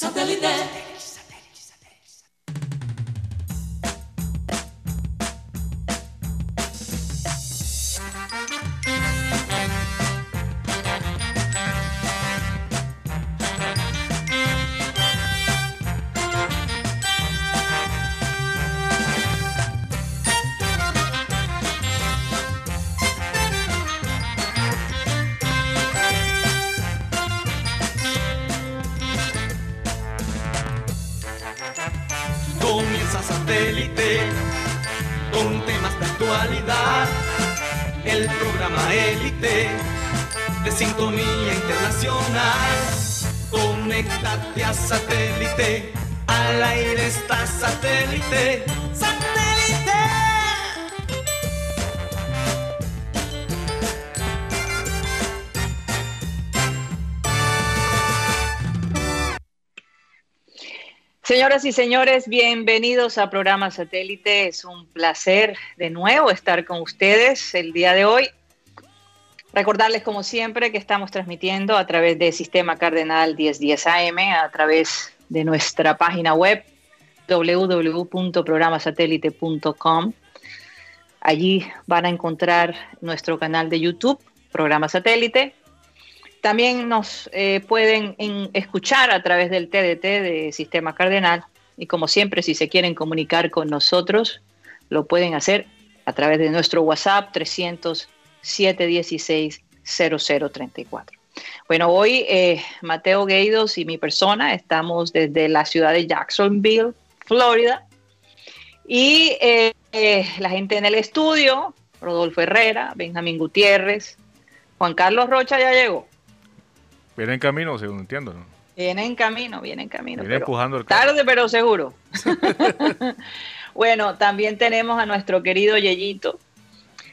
Satellite. Señoras y señores, bienvenidos a Programa Satélite. Es un placer de nuevo estar con ustedes el día de hoy. Recordarles, como siempre, que estamos transmitiendo a través de Sistema Cardenal 1010 AM, a través de nuestra página web www.programasatélite.com. Allí van a encontrar nuestro canal de YouTube, Programa Satélite, también nos eh, pueden escuchar a través del TDT de Sistema Cardenal y como siempre, si se quieren comunicar con nosotros, lo pueden hacer a través de nuestro WhatsApp 300 716 0034. Bueno, hoy eh, Mateo Gueidos y mi persona estamos desde la ciudad de Jacksonville, Florida, y eh, la gente en el estudio, Rodolfo Herrera, Benjamín Gutiérrez, Juan Carlos Rocha ya llegó. Viene en camino, según entiendo, ¿no? Viene en camino, viene en camino. Viene empujando el carro. Tarde, pero seguro. bueno, también tenemos a nuestro querido Yeyito,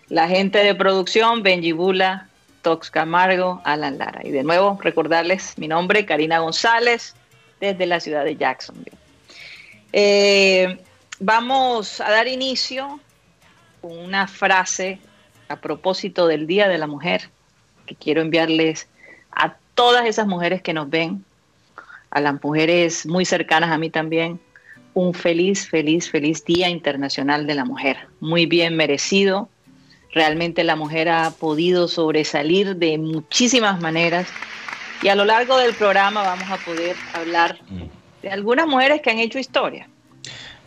la gente de producción, Benji Bula, Tox Camargo, Alan Lara. Y de nuevo, recordarles mi nombre, Karina González, desde la ciudad de Jacksonville. Eh, vamos a dar inicio con una frase a propósito del Día de la Mujer que quiero enviarles a todas esas mujeres que nos ven, a las mujeres muy cercanas a mí también, un feliz, feliz, feliz Día Internacional de la Mujer. Muy bien merecido. Realmente la mujer ha podido sobresalir de muchísimas maneras y a lo largo del programa vamos a poder hablar mm. de algunas mujeres que han hecho historia.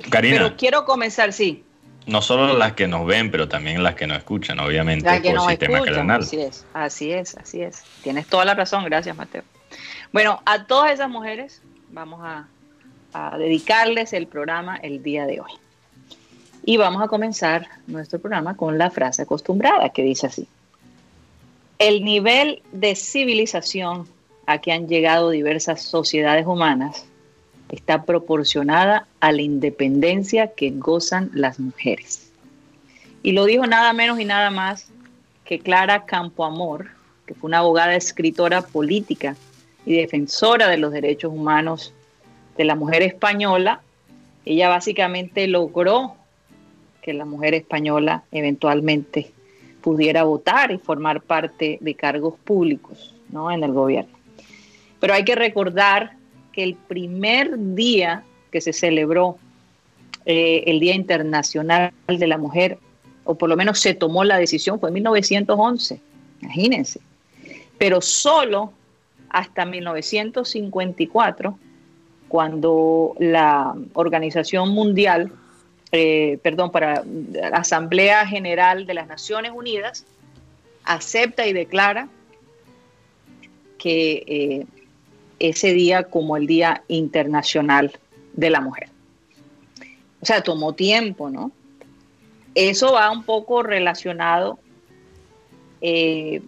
Karina. Pero quiero comenzar, sí no solo las que nos ven, pero también las que nos escuchan, obviamente, por sistema escuchan, Así es, así es, así es. Tienes toda la razón, gracias Mateo. Bueno, a todas esas mujeres vamos a, a dedicarles el programa el día de hoy. Y vamos a comenzar nuestro programa con la frase acostumbrada que dice así. El nivel de civilización a que han llegado diversas sociedades humanas está proporcionada a la independencia que gozan las mujeres. Y lo dijo nada menos y nada más que Clara Campoamor, que fue una abogada, escritora política y defensora de los derechos humanos de la mujer española. Ella básicamente logró que la mujer española eventualmente pudiera votar y formar parte de cargos públicos ¿no? en el gobierno. Pero hay que recordar que el primer día que se celebró eh, el Día Internacional de la Mujer, o por lo menos se tomó la decisión, fue en 1911, imagínense. Pero solo hasta 1954, cuando la Organización Mundial, eh, perdón, para la Asamblea General de las Naciones Unidas, acepta y declara que eh, ese día como el Día Internacional de la Mujer. O sea, tomó tiempo, ¿no? Eso va un poco relacionado eh,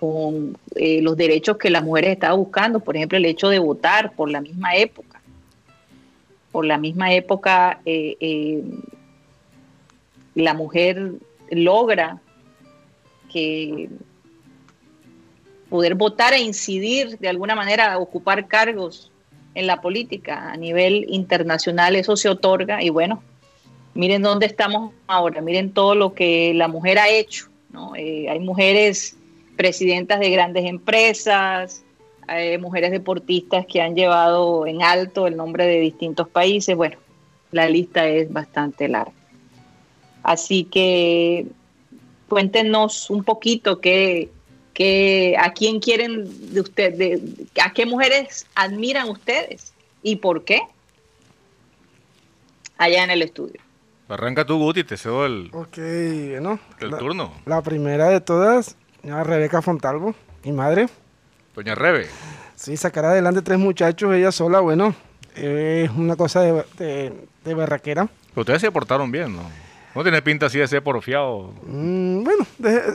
con los derechos que las mujeres estaban buscando, por ejemplo, el hecho de votar por la misma época. Por la misma época, eh, la mujer logra que poder votar e incidir de alguna manera, ocupar cargos en la política a nivel internacional, eso se otorga y bueno, miren dónde estamos ahora, miren todo lo que la mujer ha hecho, ¿no? Eh, hay mujeres presidentas de grandes empresas, eh, mujeres deportistas que han llevado en alto el nombre de distintos países. Bueno, la lista es bastante larga. Así que cuéntenos un poquito qué, a quién quieren de ustedes, a qué mujeres admiran ustedes y por qué allá en el estudio. Arranca tú, Guti, te cedo el, el turno. La primera de todas, Rebeca Fontalvo, mi madre. Doña Rebe. Sí, sacar adelante tres muchachos, ella sola, bueno, es una cosa de, de, de berraquera. ustedes se portaron bien, ¿no? ¿No tiene pinta así de ser porfiado? Mm, bueno,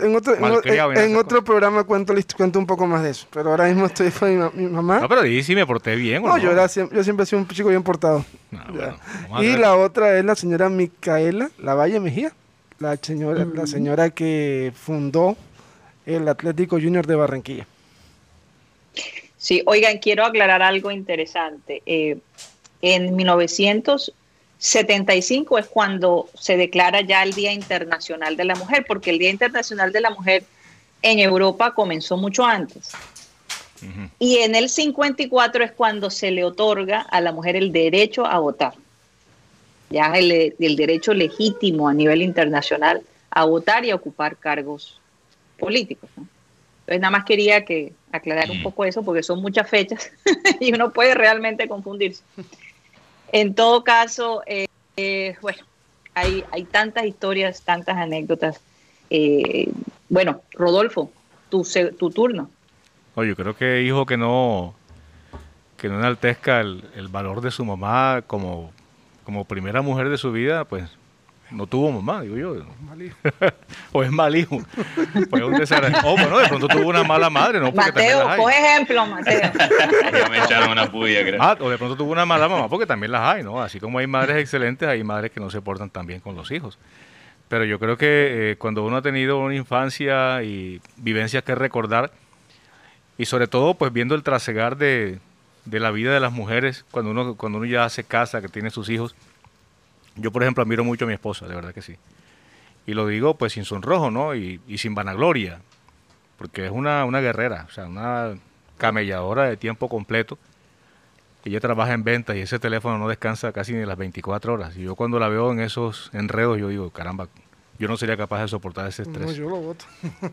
en otro, en, otro programa cuento, cuento un poco más de eso. Pero ahora mismo estoy con mi, mamá. No, pero ahí sí me porté bien. no, Yo, era, yo siempre he sido un chico bien portado. Ah, y la otra es la señora Micaela Lavalle Mejía. La señora, la mm. señora que fundó el Atlético Junior de Barranquilla. Sí, oigan, quiero aclarar algo interesante. Eh, en 1900 75 es cuando se declara ya el Día Internacional de la Mujer, porque el Día Internacional de la Mujer en Europa comenzó mucho antes. Y en el 54 es cuando se le otorga a la mujer el derecho a votar. Ya el, el derecho legítimo a nivel internacional a votar y a ocupar cargos políticos. Entonces nada más quería que aclarar un poco eso porque son muchas fechas y uno puede realmente confundirse. En todo caso, eh, eh, bueno, hay, hay tantas historias, tantas anécdotas. Eh, bueno, Rodolfo, tu, tu turno. Oye, creo que hijo que no que no enaltezca el, el valor de su mamá como, como primera mujer de su vida, pues no tuvo mamá, digo yo. o es mal hijo. Pues un o bueno, de pronto tuvo una mala madre, ¿no? Porque Mateo, por ejemplo, Mateo. me echaron una puya, creo. Ah, o de pronto tuvo una mala mamá, porque también las hay, ¿no? Así como hay madres excelentes, hay madres que no se portan tan bien con los hijos. Pero yo creo que eh, cuando uno ha tenido una infancia y vivencias que recordar, y sobre todo, pues viendo el trasegar de, de la vida de las mujeres, cuando uno, cuando uno ya se casa, que tiene sus hijos, yo, por ejemplo, admiro mucho a mi esposa, de verdad que sí. Y lo digo pues sin sonrojo, ¿no? Y, sin vanagloria, porque es una, una guerrera, o sea, una camelladora de tiempo completo. Ella trabaja en ventas y ese teléfono no descansa casi ni las 24 horas. Y yo cuando la veo en esos enredos, yo digo, caramba, yo no sería capaz de soportar ese estrés. No, yo lo voto.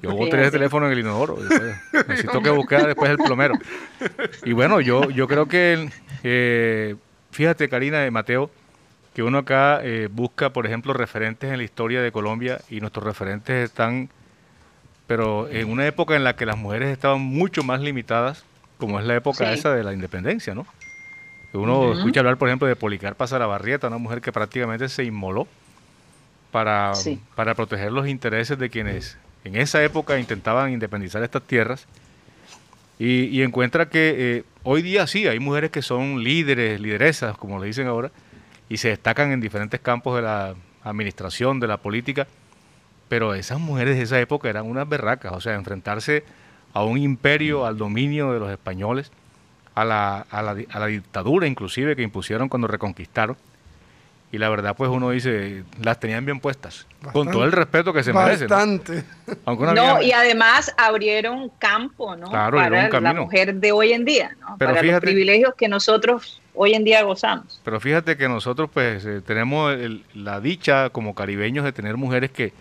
Yo voto ese teléfono en el inodoro. necesito que buscar después el plomero. Y bueno, yo, yo creo que, eh, fíjate, Karina y Mateo, que uno acá eh, busca, por ejemplo, referentes en la historia de Colombia y nuestros referentes están, pero en una época en la que las mujeres estaban mucho más limitadas, como es la época esa de la independencia, ¿no? Uno escucha hablar, por ejemplo, de Policarpa Sarabarrieta, una mujer que prácticamente se inmoló para, para proteger los intereses de quienes en esa época intentaban independizar estas tierras. Y, encuentra que eh, hoy día sí, hay mujeres que son líderes, lideresas, como le dicen ahora, y se destacan en diferentes campos de la administración, de la política, pero esas mujeres de esa época eran unas berracas, o sea, enfrentarse a un imperio, al dominio de los españoles, a la, a la, a la dictadura inclusive que impusieron cuando reconquistaron. Y la verdad, pues uno dice, las tenían bien puestas, con todo el respeto que se merecen. Bastante. ¿no? y además abrieron campo, ¿no? Para la mujer de hoy en día, ¿no? Para los privilegios que nosotros hoy en día gozamos. Pero fíjate que nosotros pues eh, tenemos la dicha como caribeños de tener mujeres que,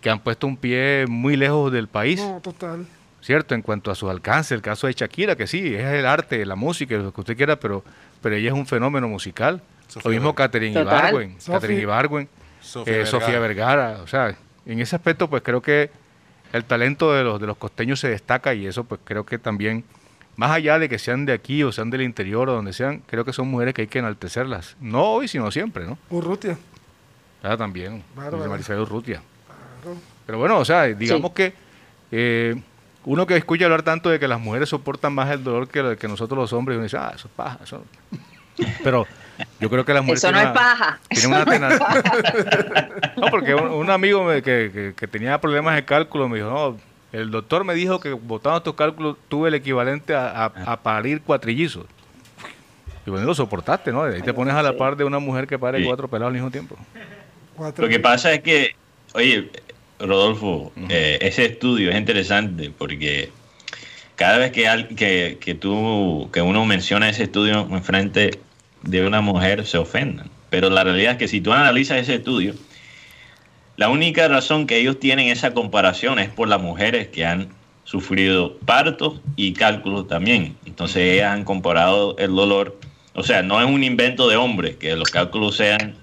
que han puesto un pie muy lejos del país. No, total. ¿Cierto? En cuanto a su alcance, el caso de Shakira, que sí, es el arte, la música, lo que usted quiera, pero, pero ella es un fenómeno musical. lo mismo Catherine Ibargüen, Catherine Ibargüen, Sofía, Sofía Vergara. O sea, en ese aspecto pues creo que el talento de los, de los costeños se destaca y eso pues creo que también más allá de que sean de aquí o sean del interior o donde sean, creo que son mujeres que hay que enaltecerlas. No hoy, sino siempre, ¿no? Urrutia. Ah, también. Maricela Urrutia. Pero bueno, o sea, digamos que eh, uno que escucha hablar tanto de que las mujeres soportan más el dolor que, que nosotros los hombres, uno dice, ah, eso es paja. Eso... Pero yo creo que las mujeres... Eso no es paja. Tienen una no, porque un, amigo que, que, tenía problemas de cálculo me dijo, no, el doctor me dijo que votando estos cálculos tuve el equivalente a, a, parir cuatrillizos. Y bueno, lo soportaste, ¿no? Ahí te pones a la par de una mujer que pare cuatro pelados al mismo tiempo. Lo que pasa es que, oye, Rodolfo, eh, ese estudio es interesante porque cada vez que, que, tú, que uno menciona ese estudio en frente de una mujer, se ofenden. Pero la realidad es que si tú analizas ese estudio, la única razón que ellos tienen esa comparación es por las mujeres que han sufrido partos y cálculos también. Entonces ellas han comparado el dolor. O sea, no es un invento de hombres que los cálculos sean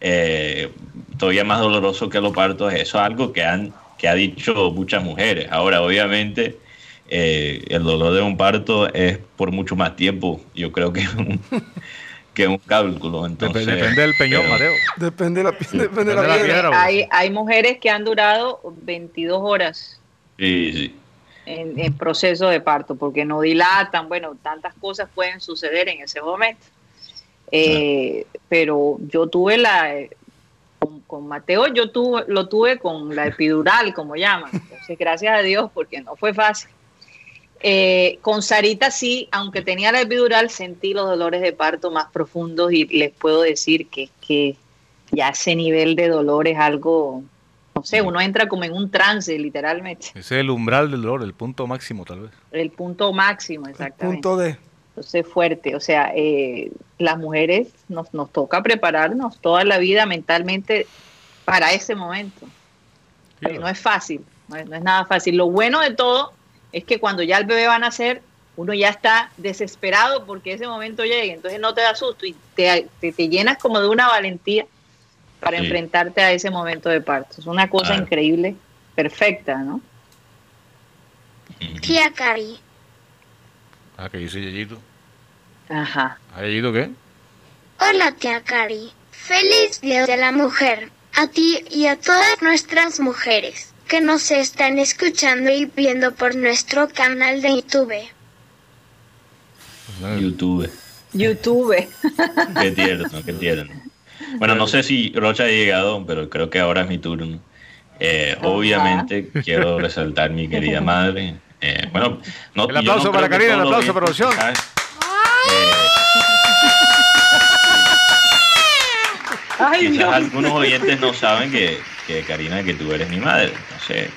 eh, todavía más dolorosos que los partos. Eso es algo que han que ha dicho muchas mujeres. Ahora, obviamente, eh, el dolor de un parto es por mucho más tiempo, yo creo que que un cálculo. Entonces, depende del peñón, Mateo. Depende de la, depende de la, piedra. hay, hay mujeres que han durado 22 horas. En, proceso de parto, porque no dilatan, bueno, tantas cosas pueden suceder en ese momento. Eh, pero yo tuve la, con, Mateo, yo tuve, lo tuve con la epidural, como llaman. Entonces, gracias a Dios, porque no fue fácil. Eh, con Sarita sí, aunque tenía la epidural, sentí los dolores de parto más profundos y les puedo decir que, que ya ese nivel de dolor es algo, no sé, uno entra como en un trance, literalmente. Ese es el umbral del dolor, el punto máximo tal vez. El punto máximo, exactamente. El punto de... Entonces fuerte, o sea, eh, las mujeres nos, nos toca prepararnos toda la vida mentalmente para ese momento. No es fácil, no es, nada fácil. Lo bueno de todo es que cuando ya el bebé va a nacer, uno ya está desesperado porque ese momento llegue, entonces no te da susto y te, te, llenas como de una valentía para enfrentarte a ese momento de parto. Es una cosa increíble, perfecta, ¿no? Tía Cari. Ah, ¿qué dice Yeyito? Ajá. ¿Ha ido qué? Hola, tía Cari. Feliz Día de la Mujer. A ti y a todas nuestras mujeres que nos están escuchando y viendo por nuestro canal de YouTube. YouTube. YouTube. qué tierno, qué tierno. Bueno, no sé si Rocha ha llegado, pero creo que ahora es mi turno. Eh, obviamente quiero resaltar mi querida madre. Eh, bueno, no, el aplauso para Karina, el aplauso para producción. Quizás algunos oyentes no saben que, que, Karina, que tú eres mi madre. Entonces,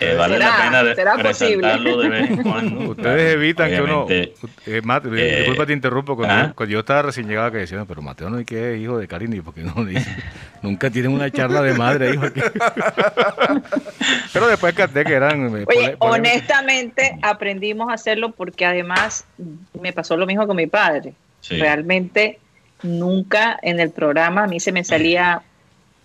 eh, vale la pena resaltarlo de vez en cuando. Ustedes evitan que uno. Eh, Mate, eh, disculpa, te interrumpo. Cuando, cuando, yo estaba recién llegado, que decían, pero Mateo no hay que hijo de Karina, porque no nunca tienen una charla de madre, hijo. pero después canté que eran. Oye, honestamente aprendimos a hacerlo porque además me pasó lo mismo con mi padre. Realmente nunca en el programa a mí se me salía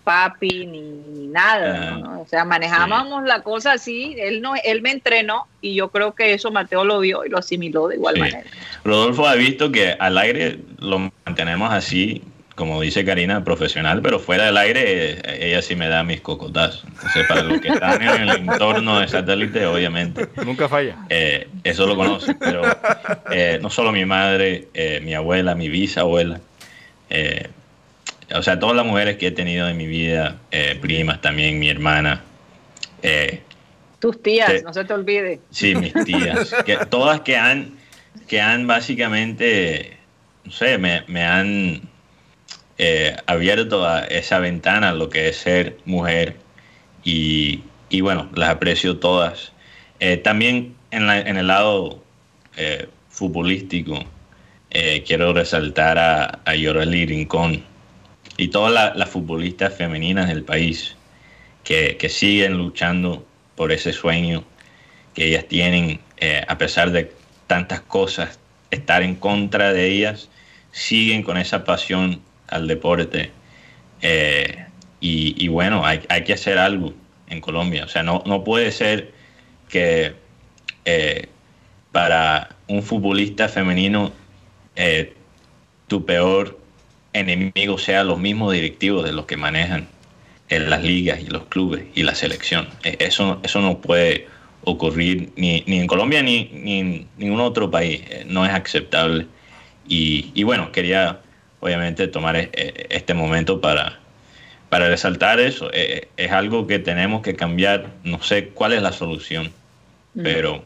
papi ni, nada, ah, o sea, manejábamos la cosa así, él no, él me entrenó y yo creo que eso Mateo lo vio y lo asimiló de igual manera. Rodolfo ha visto que al aire lo mantenemos así, como dice Karina, profesional, pero fuera del aire ella sí me da mis cocotazos. Entonces, para los que están en el entorno de satélite, obviamente. Nunca falla. Eh, eso lo conocen, pero eh, no solo mi madre, eh, mi abuela, mi bisabuela, eh, o sea, todas las mujeres que he tenido en mi vida, eh, primas también, mi hermana. Eh, Tus tías, no se te olvide. Sí, mis tías. que, todas que han, que han básicamente, no sé, me, han abierto a esa ventana, lo que es ser mujer. Y, bueno, las aprecio todas. también en, en, el lado futbolístico, eh, quiero resaltar a, a Rincón y todas las futbolistas femeninas del país que, siguen luchando por ese sueño que ellas tienen, eh, a pesar de tantas cosas, estar en contra de ellas, siguen con esa pasión al deporte. Eh, y, bueno, hay, que hacer algo en Colombia. O sea, no, no puede ser que para un futbolista femenino eh, tu peor enemigo sea los mismos directivos de los que manejan en las ligas y los clubes y la selección. E, eso, eso no puede ocurrir ni, en Colombia ni, en ningún otro país. Eh, no es aceptable. Y, bueno, quería obviamente tomar este momento para, para resaltar eso. Es algo que tenemos que cambiar. No sé cuál es la solución, mm. pero,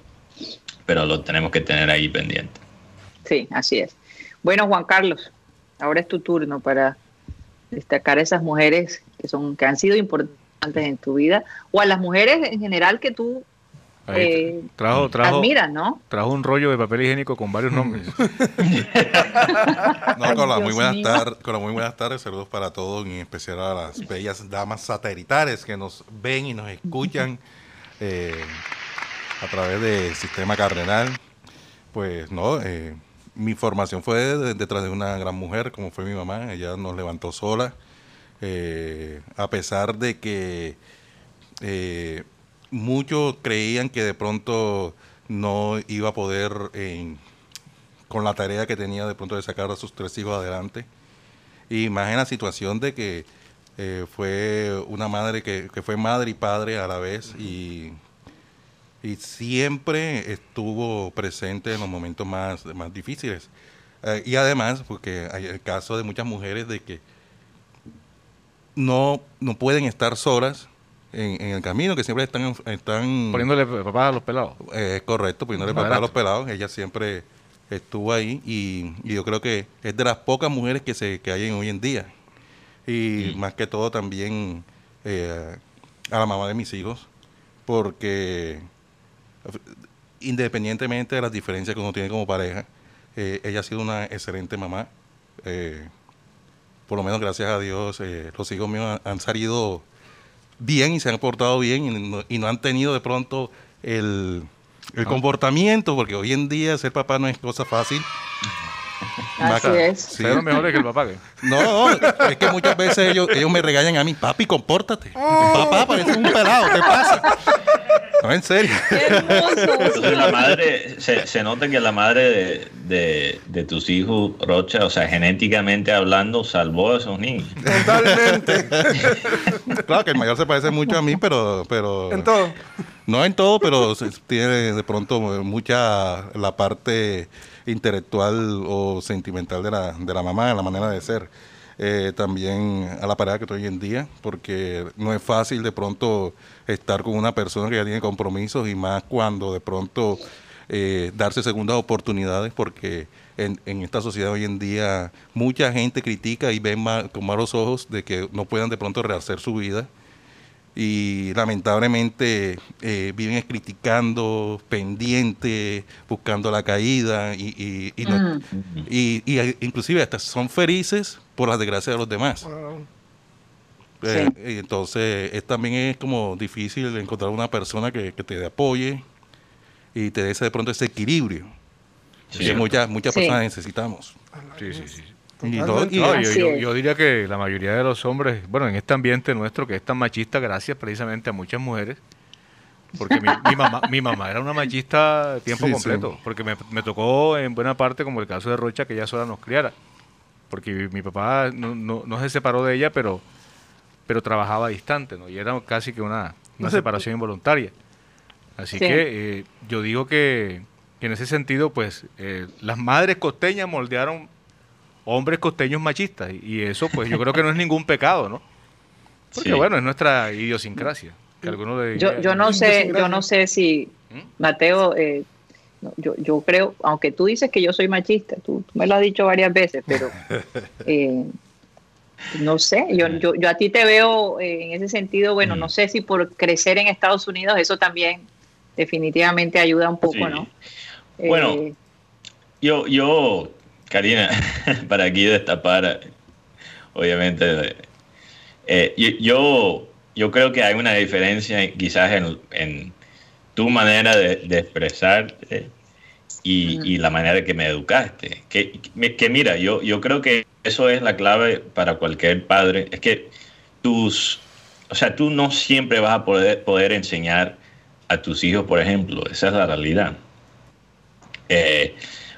pero lo tenemos que tener ahí pendiente. Sí, así es. Bueno, Juan Carlos, ahora es tu turno para destacar a esas mujeres que son que han sido importantes en tu vida o a las mujeres en general que tú eh, trajo, trajo, admiran, ¿no? Trajo un rollo de papel higiénico con varios nombres. no, con las muy buenas tardes, con las muy buenas tardes, saludos para todos, y en especial a las bellas damas satelitales que nos ven y nos escuchan eh, a través del sistema cardenal. Pues no, eh, mi formación fue detrás de una gran mujer como fue mi mamá, ella nos levantó sola, a pesar de que muchos creían que de pronto no iba a poder con la tarea que tenía de pronto de sacar a sus tres hijos adelante. Y más en la situación de que eh, fue una madre que, fue madre y padre a la vez y, y siempre estuvo presente en los momentos más, más difíciles. Eh, y además, porque hay el caso de muchas mujeres de que no, no pueden estar solas en, el camino, que siempre están... están poniéndole papá a los pelados. Eh, es correcto, poniéndole papá a los pelados. Ella siempre estuvo ahí y, yo creo que es de las pocas mujeres que, se, que hay hoy en día. Y más que todo también eh, a la mamá de mis hijos, porque independientemente de las diferencias que uno tiene como pareja, eh, ella ha sido una excelente mamá. por lo menos gracias a Dios, los hijos míos han salido bien y se han portado bien y no, han tenido de pronto el, el comportamiento, porque hoy en día ser papá no es cosa fácil. Así es. Sí. mejor que el papá. No, es que muchas veces ellos, ellos me regañan a mí, papi, compórtate. Papá, parece un pelado, ¿qué pasa? No, en serio. Entonces la madre, se, se, nota que la madre de, de, tus hijos, Rocha, o sea, genéticamente hablando, salvó a esos niños. Totalmente. claro que el mayor se parece mucho a mí, pero... pero en todo. No en todo, pero tiene de pronto mucha la parte intelectual o sentimental de la, de la mamá, la manera de ser. Eh, también a la pareja que estoy hoy en día, porque no es fácil de pronto estar con una persona que ya tiene compromisos y más cuando de pronto eh, darse segundas oportunidades, porque en, en, esta sociedad hoy en día mucha gente critica y ve con malos ojos de que no puedan de pronto rehacer su vida y lamentablemente eh, viven criticando, pendientes, buscando la caída y, y, mm. y, inclusive hasta son felices por las desgracias de los demás. Eh, entonces es, también es como difícil encontrar una persona que, te apoye y te dé ese, de pronto ese equilibrio que muchas, muchas personas necesitamos. Sí, sí, sí. Yo, diría que la mayoría de los hombres, bueno, en este ambiente nuestro que es tan machista, gracias precisamente a muchas mujeres, porque mi, mamá, mi mamá era una machista tiempo completo, porque me, me, tocó en buena parte, como el caso de Rocha, que ella sola nos criara, porque mi, papá no, no, se separó de ella, pero, pero trabajaba distante, ¿no? y era casi que una, una separación involuntaria. Así que eh, yo digo que, en ese sentido, pues eh, las madres costeñas moldearon hombres costeños machistas. Y eso, pues yo creo que no es ningún pecado, ¿no? Porque bueno, es nuestra idiosincrasia. yo, yo no sé, yo no sé si ¿Mm? Mateo, eh, yo, yo creo, aunque tú dices que yo soy machista, tú, me lo has dicho varias veces, pero eh, no sé, yo, yo, yo, a ti te veo eh, en ese sentido, bueno, no mm. sé si por crecer en Estados Unidos eso también definitivamente ayuda un poco, ¿no? Bueno, yo, yo Karina, para aquí destapar, obviamente, eh, yo, yo creo que hay una diferencia quizás en, tu manera de, expresarte y, la manera que me educaste. Que, que, mira, yo, yo creo que eso es la clave para cualquier padre. Es que tus, o sea, tú no siempre vas a poder, poder enseñar a tus hijos, por ejemplo. Esa es la realidad. Eh,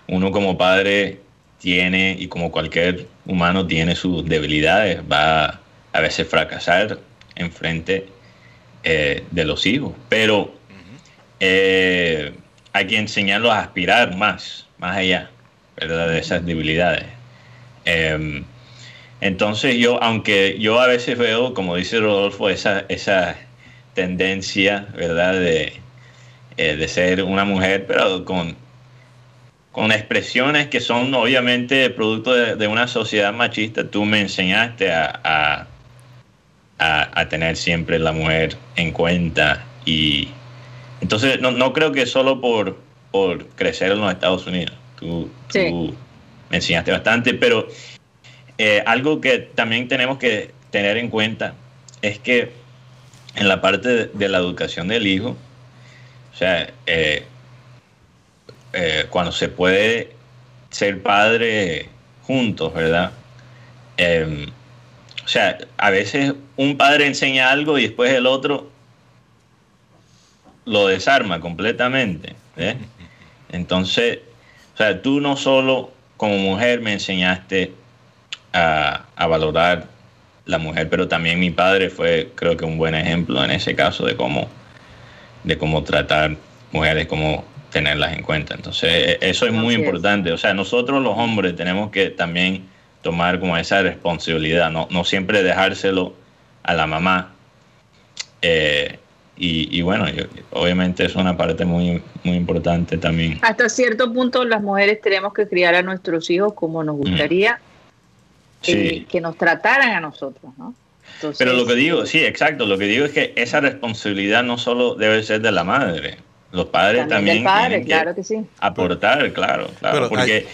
uno como padre tiene, y como cualquier humano tiene sus debilidades, va a veces fracasar en frente eh, de los hijos, pero eh, hay que enseñarlos a aspirar más, más allá, ¿verdad? De esas debilidades. Em, entonces yo, aunque yo a veces veo, como dice Rodolfo, esa, esa tendencia, ¿verdad? De, eh, de ser una mujer, pero con con expresiones que son obviamente producto de, una sociedad machista, tú me enseñaste a, a, tener siempre la mujer en cuenta y, entonces, no, no creo que solo por, por crecer en los Estados Unidos. Tú, tú me enseñaste bastante, pero eh, algo que también tenemos que tener en cuenta es que en la parte de, la educación del hijo, o sea, eh, eh, cuando se puede ser padre juntos, ¿verdad? Em, o sea, a veces un padre enseña algo y después el otro lo desarma completamente. Entonces, o sea, tú no solo como mujer me enseñaste a, valorar la mujer, pero también mi padre fue, creo que un buen ejemplo en ese caso de cómo, de cómo tratar mujeres, cómo tenerlas en cuenta. Entonces, e, eso es muy importante. O sea, nosotros los hombres tenemos que también tomar como esa responsabilidad, no, no siempre dejárselo a la mamá. Eh, y, bueno, obviamente es una parte muy, muy importante también. Hasta cierto punto las mujeres tenemos que criar a nuestros hijos como nos gustaría que, nos trataran a nosotros, ¿no? Pero lo que digo, sí, exacto, lo que digo es que esa responsabilidad no solo debe ser de la madre, los padres también, tienen claro que, sí. aportar, claro, claro, porque...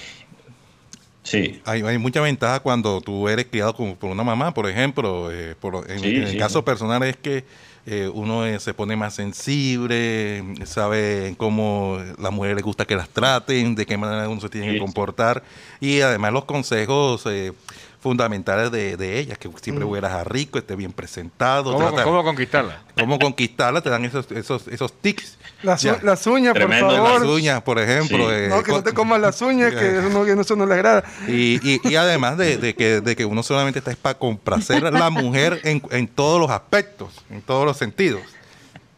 Sí. Hay, hay, mucha ventaja cuando tú eres criado como por una mamá, por ejemplo. Eh, por, en, el caso personal es que eh, uno eh, se pone más sensible, sabe cómo las mujeres les gusta que las traten, de qué manera uno se tiene que comportar y además los consejos eh, fundamentales de, de ellas, que siempre mm. huelas a rico, esté bien presentado. ¿Cómo, conquistarla? ¿Cómo conquistarla? Te dan esos, esos, esos tics. Las, las uñas, por favor. Las uñas, por ejemplo. Eh, no, que no te comas las uñas, que eso no, eso no le agrada. Y, y, y además de, de, que, de que uno solamente está para complacer a la mujer en, en todos los aspectos, en todos los sentidos.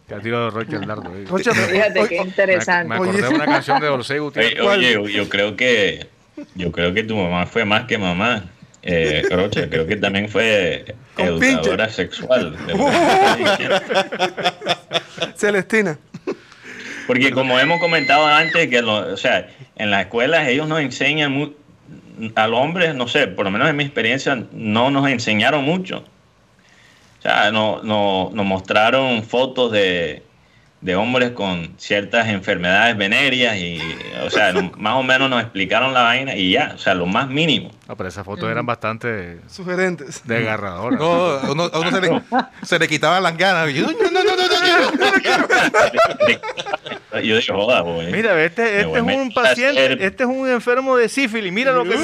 Que ha tirado Rocha el dardo. Fíjate qué interesante. Me, acordé de una canción de Orsay Gutiérrez. Oye, oye, yo creo que yo creo que tu mamá fue más que mamá. Eh, creo que también fue educadora sexual. Celestina. Porque como hemos comentado antes, que o sea, en las escuelas ellos nos enseñan a los hombres, no sé, por lo menos en mi experiencia, no nos enseñaron mucho. O sea, no, no, nos mostraron fotos de, de hombres con ciertas enfermedades venéreas y, o sea, más o menos nos explicaron la vaina y ya, o sea, lo más mínimo. No, pero esas fotos eran bastante sugerentes, desgarradoras. No, a uno, se, le, se, le, quitaban las ganas. Yo, no, no, no, no, no, Yo digo, joda, boy. Mira, este, este es un paciente, este es un enfermo de sífilis. Mira lo que.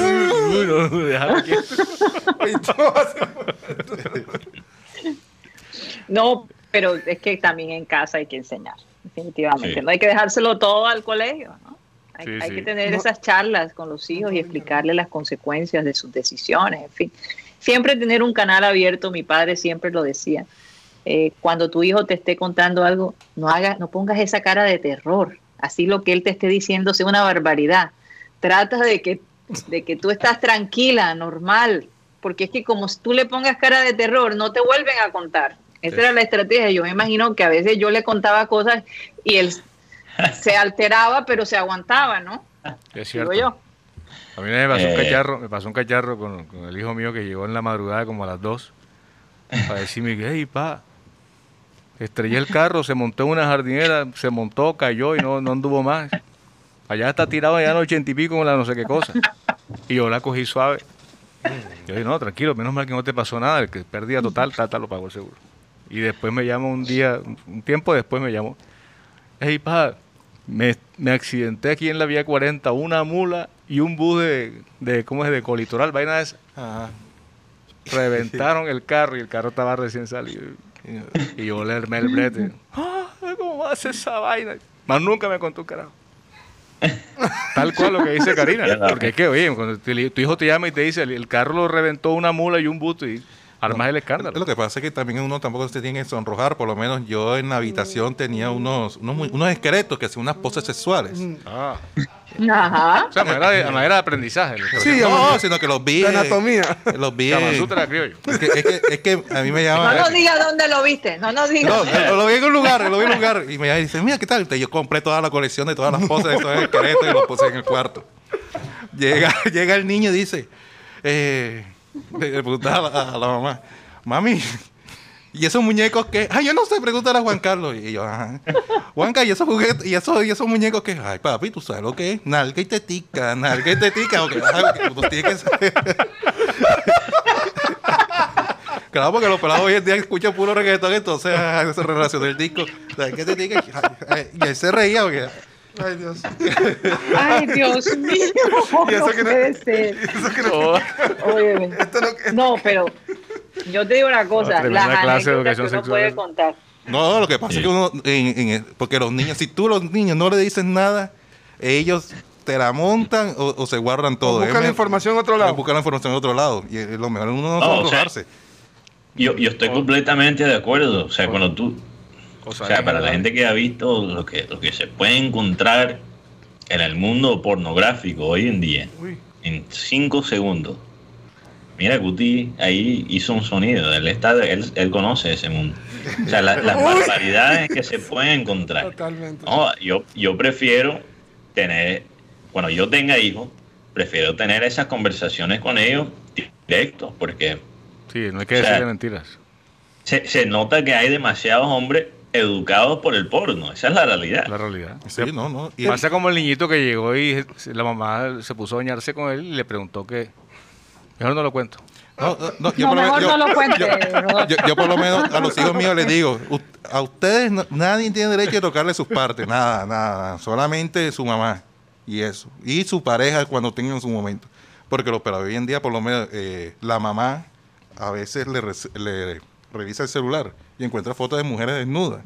no, pero es que también en casa hay que enseñar, definitivamente. No hay que dejárselo todo al colegio, ¿no? Hay, que tener esas charlas con los hijos y explicarles las consecuencias de sus decisiones, en fin. Siempre tener un canal abierto, mi padre siempre lo decía. Eh, cuando tu hijo te esté contando algo, no hagas, no pongas esa cara de terror. Así lo que él te esté diciendo sea una barbaridad. Trata de que, de que tú estás tranquila, normal, porque es que como tú le pongas cara de terror, no te vuelven a contar. Esa era la estrategia. Yo me imagino que a veces yo le contaba cosas y él se alteraba, pero se aguantaba, ¿no? Es cierto. yo. A mí me pasó un eh. cacharro, me pasó un cacharro con, el hijo mío que llegó en la madrugada como a las 2 para decirme que, hey, pa, estrellé el carro, se montó en una jardinera, se montó, cayó y no, no anduvo más. Allá está tirado allá en ochenta y pico con la no sé qué cosa. Y yo la cogí suave. Yo dije, no, tranquilo, menos mal que no te pasó nada, el que perdía total, trata lo pagó el seguro. Y después me llamó un día, un tiempo después me llamó. Hey, pa, me, me accidenté aquí en la vía 40, una mula y un bus de, de ¿cómo es? De colitoral, vaina de esa. Reventaron el carro y el carro estaba recién salido. Y yo le armé el brete. Ah, ¿Cómo hace esa vaina? Más nunca me contó un carajo. Tal cual lo que dice Karina. Porque es que, oye, cuando tu, hijo te llama y te dice, el, carro lo reventó una mula y un bus y Armas el escándalo. Lo que pasa es que también uno tampoco se tiene que sonrojar. Por lo menos yo en la habitación tenía unos, unos, unos esqueletos que hacían unas poses sexuales. Ah. Ajá. O sea, manera de, manera de aprendizaje. Sí, no, sino que los vi. De anatomía. Los vi. creo Es que, es, que, es que a mí me llama. No nos diga dónde lo viste. No nos diga. No, lo vi en un lugar, lo vi en un lugar. Y me dice, mira, ¿qué tal? Yo compré toda la colección de todas las poses de esos esqueletos y los puse en el cuarto. Llega, llega el niño y dice, eh le preguntaba a la, mamá, mami, y esos muñecos que, ay, yo no sé, pregúntale a Juan Carlos. Y yo, ajá. Juanca, y esos juguetes, y esos, y esos muñecos que, ay, papi, tú sabes lo que es, nalga y tetica, nalga y tetica, okay, pues tiene que saber. Claro, porque los pelados hoy en día escuchan puro reggaetón, entonces se relaciona el disco. ¿Qué te? Y él se reía porque. Ay, Dios. Ay, Dios mío. Y eso no que puede no, ser. Eso que no. Óyeme. no, pero yo te digo una cosa. No, las clase de educación que uno puede contar. No, lo que pasa es que uno, en, en, porque los niños, si tú los niños no le dices nada, ellos te la montan o, se guardan todo. buscan la información en otro lado. Buscan la información en otro lado. Y lo mejor uno no, sabe yo, yo estoy completamente de acuerdo. O sea, cuando tú. O sea, para la gente que ha visto lo que, lo que se puede encontrar en el mundo pornográfico hoy en día, en cinco segundos. Mira, Guti ahí hizo un sonido. Él, está, él, él conoce ese mundo. O sea, las barbaridades que se pueden encontrar. Totalmente. yo, yo prefiero tener, cuando yo tenga hijos, prefiero tener esas conversaciones con ellos directos, porque Sí, no hay que decirle mentiras. Se, nota que hay demasiados hombres educados por el porno. Esa es la realidad. La realidad. Sí, no, no. Pasa como el niñito que llegó y la mamá se puso a bañarse con él y le preguntó que... Mejor no lo cuento. No, no, yo, mejor no lo cuente. Yo, por lo menos a los hijos míos les digo, a ustedes nadie tiene derecho a tocarle sus partes, nada, nada, solamente su mamá y eso. Y su pareja cuando tengan su momento. Porque lo, pero hoy en día por lo menos eh, la mamá a veces le, le revisa el celular y encuentra fotos de mujeres desnudas.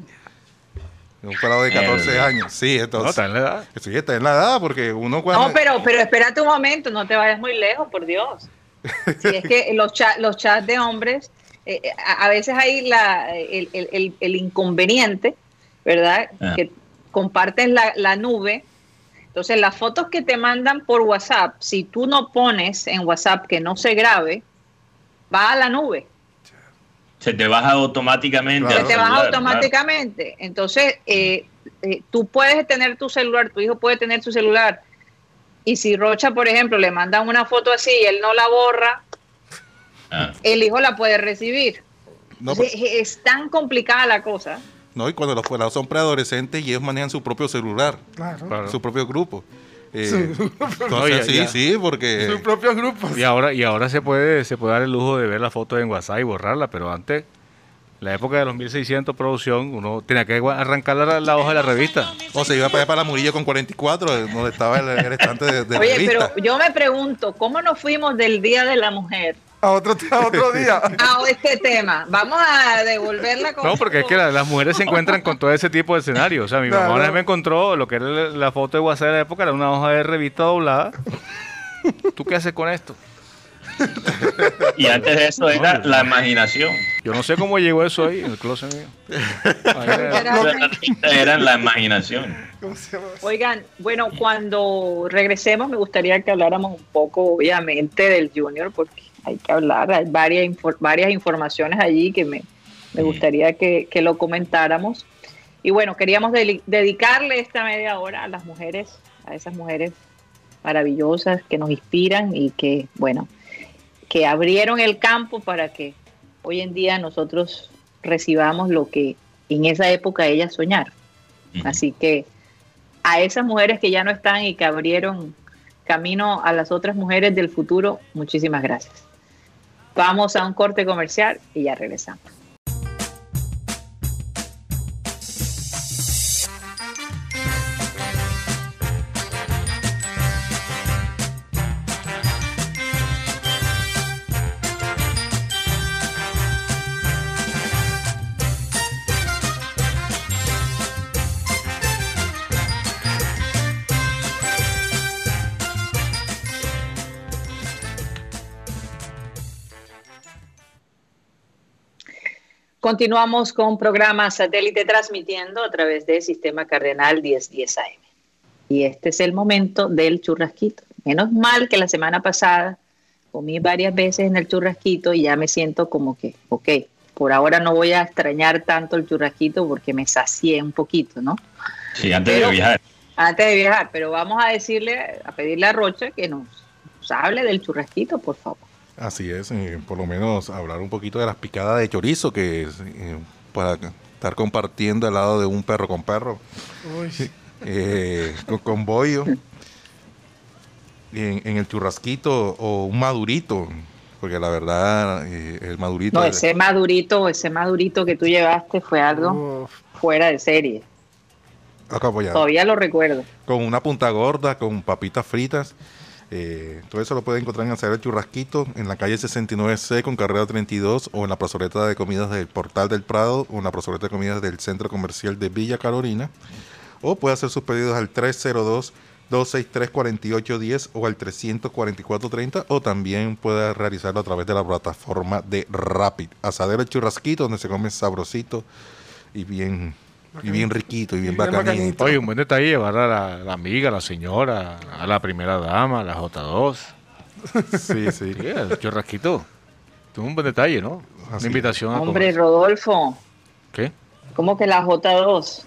Un pelado de 14 años. Sí, entonces. No, está en la edad. Sí, está en la edad, porque uno cuando. No, pero, pero espérate un momento, no te vayas muy lejos, por Dios. Si es que los, los chats de hombres, eh, eh, a, veces hay la, el, el, el inconveniente, ¿verdad? Ah. Que compartes la, la nube. Entonces, las fotos que te mandan por WhatsApp, si tú no pones en WhatsApp que no se grabe, va a la nube. Se te baja automáticamente. Se te baja automáticamente. Entonces, eh, eh, tú puedes tener tu celular, tu hijo puede tener su celular. Y si Rocha, por ejemplo, le mandan una foto así y él no la borra, ah. el hijo la puede recibir. No, pues- es, tan complicada la cosa. No, y cuando los fuerados son preadolescentes y ellos manejan su propio celular, su propio grupo. Eh, sí, sí, porque... Sus propios grupos. Y ahora, y ahora se puede se puede dar el lujo de ver la foto en WhatsApp y borrarla, pero antes, la época de los 1600 producción, uno tenía que arrancar la, hoja de la revista. O se iba para allá para la Murillo con 44, donde estaba el, estante de, de Oye, pero yo me pregunto, ¿cómo nos fuimos del Día de la Mujer a otro, otro día. a este tema. Vamos a devolverla con. No, porque es que las mujeres se encuentran con todo ese tipo de escenarios. O sea, mi mamá una vez me encontró lo que era la foto de WhatsApp de la época, era una hoja de revista doblada. ¿Tú qué haces con esto? Y antes de eso era la imaginación. Yo no sé cómo llegó eso ahí en el closet mío. Era la imaginación. Oigan, bueno, cuando regresemos me gustaría que habláramos un poco, obviamente, del Junior, porque hay que hablar, hay varias, varias informaciones allí que me, gustaría que, lo comentáramos. Y bueno, queríamos dedicarle esta media hora a las mujeres, a esas mujeres maravillosas que nos inspiran y que, bueno, que abrieron el campo para que hoy en día nosotros recibamos lo que en esa época ellas soñaron. Así que a esas mujeres que ya no están y que abrieron camino a las otras mujeres del futuro, muchísimas gracias. Vamos a un corte comercial y ya regresamos. Continuamos con programa satélite transmitiendo a través del sistema cardenal 1010 AM. Y este es el momento del churrasquito. Menos mal que la semana pasada comí varias veces en el churrasquito y ya me siento como que, ok, por ahora no voy a extrañar tanto el churrasquito porque me sacié un poquito, ¿no? Sí, antes de viajar. Antes de viajar, pero vamos a decirle, a pedirle a Rocha que nos, nos hable del churrasquito, por favor. Así es, eh, por lo menos hablar un poquito de las picadas de chorizo que eh, para estar compartiendo al lado de un perro con perro, eh, con, bollo, en, el churrasquito o un madurito, porque la verdad el madurito... No, ese madurito, ese madurito que tú llevaste fue algo fuera de serie. Todavía lo recuerdo. Con una punta gorda, con papitas fritas. Eh, todo eso lo pueden encontrar en el Churrasquito, en la calle 69C con carrera 32 o en la plazoleta de comidas del Portal del Prado o en la plazoleta de comidas del Centro Comercial de Villa Carolina. O puede hacer sus pedidos al 302 263 4810 o al 34430 o también puede realizarlo a través de la plataforma de Rapid. Asadero Churrasquito donde se come sabrosito y bien y bien riquito y bien, bacanito. Oye, un buen detalle llevar a la, amiga, a la señora, a la primera dama, a la J2. sí, sí. el churrasquito. Es un buen detalle, ¿no? Una invitación Hombre, Rodolfo. ¿Qué? ¿Cómo que la J2?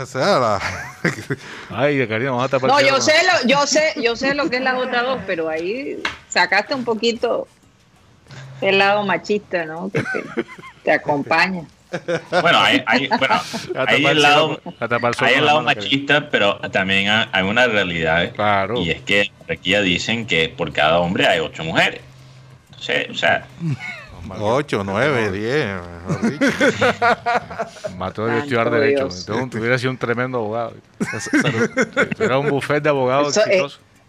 O sea, la... Ay, cariño, vamos a tapar. No, yo sé, lo, yo sé, yo sé lo que es la J2, pero ahí sacaste un poquito el lado machista, ¿no? Que te acompaña. Bueno, hay, bueno, hay el lado, hay el lado machista, pero también hay una realidad. Claro. Y es que aquí ya dicen que por cada hombre hay ocho mujeres. o sea. Ocho, nueve, diez. Mató de estudiar Derecho. Entonces, hubiera sido un tremendo abogado. Era un buffet de abogados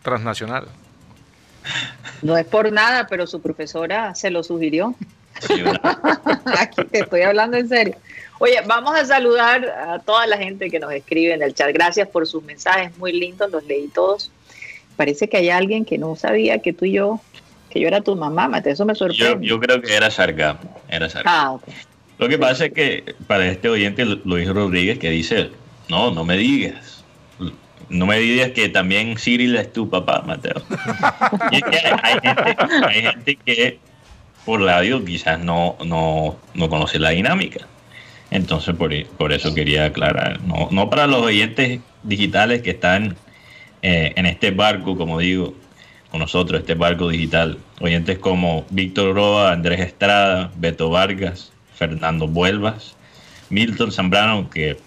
transnacional. No es por nada, pero su profesora se lo sugirió. Aquí te estoy hablando en serio. Oye, vamos a saludar a toda la gente que nos escribe en el chat. Gracias por sus mensajes, muy lindos, los leí todos. Parece que hay alguien que no sabía que tú y yo, que yo era tu mamá, Mate, eso me sorprende. Yo, creo que era Sarga, era Ah, Lo que pasa es que para este oyente Luis Rodríguez que dice, no, no me digas, no me digas que también Cyril es tu papá, Mateo. y es que hay, gente, hay gente que por radio quizás no, no, no conoce la dinámica. Entonces, por, por eso quería aclarar. No, no, para los oyentes digitales que están eh, en este barco, como digo, con nosotros, este barco digital. Oyentes como Víctor Roa, Andrés Estrada, Beto Vargas, Fernando Vuelvas, Milton Zambrano, que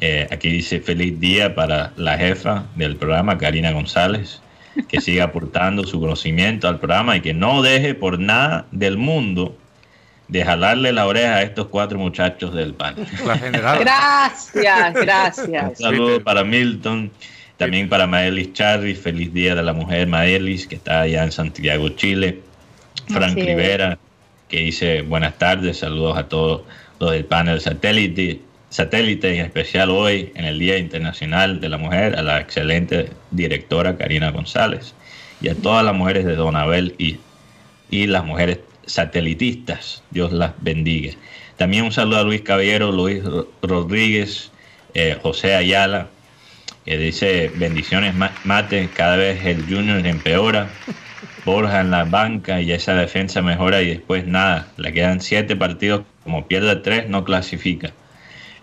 eh, aquí dice feliz día para la jefa del programa, Karina González que siga aportando su conocimiento al programa y que no deje por nada del mundo de jalarle la oreja a estos cuatro muchachos del PAN. Gracias, gracias. Un saludo para Milton, también para Maelis Charri, feliz día de la mujer Maelis, que está allá en Santiago, Chile. Frank Rivera, que dice buenas tardes, saludos a todos los del panel satélite satélite, en especial hoy, en el Día Internacional de la Mujer, a la excelente directora Karina González y a todas las mujeres de Don Abel y, y las mujeres satelitistas. Dios las bendiga. También un saludo a Luis Caballero, Luis Rodríguez, eh, José Ayala, que dice bendiciones mate, cada vez el Junior empeora, Borja en la banca y esa defensa mejora y después nada, le quedan siete partidos, como pierde tres no clasifica.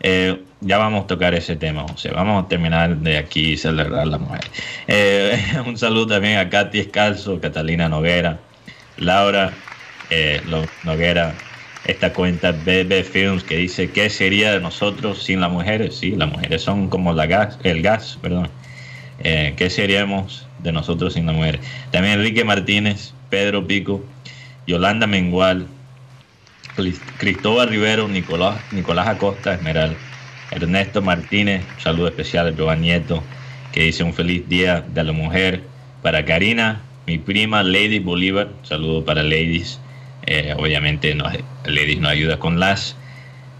Eh, ya vamos a tocar ese tema, José. Vamos a terminar de aquí y celebrar la mujer. Eh, un saludo también a Katy Escalzo, Catalina Noguera, Laura eh, Noguera, esta cuenta BB Films que dice, ¿qué sería de nosotros sin las mujeres? Sí, las mujeres son como el gas, perdón. ¿Qué seríamos de nosotros sin las mujeres? También Enrique Martínez, Pedro Pico, Yolanda Mengual, Cristóbal Rivero, Nicolás, Nicolás Acosta, Esmeral, Ernesto Martínez, un saludo especial a Joan Nieto, que dice un feliz día de la mujer. Para Karina, mi prima Lady Bolívar, saludo para Ladies. Eh, obviamente Ladies nos ayuda con las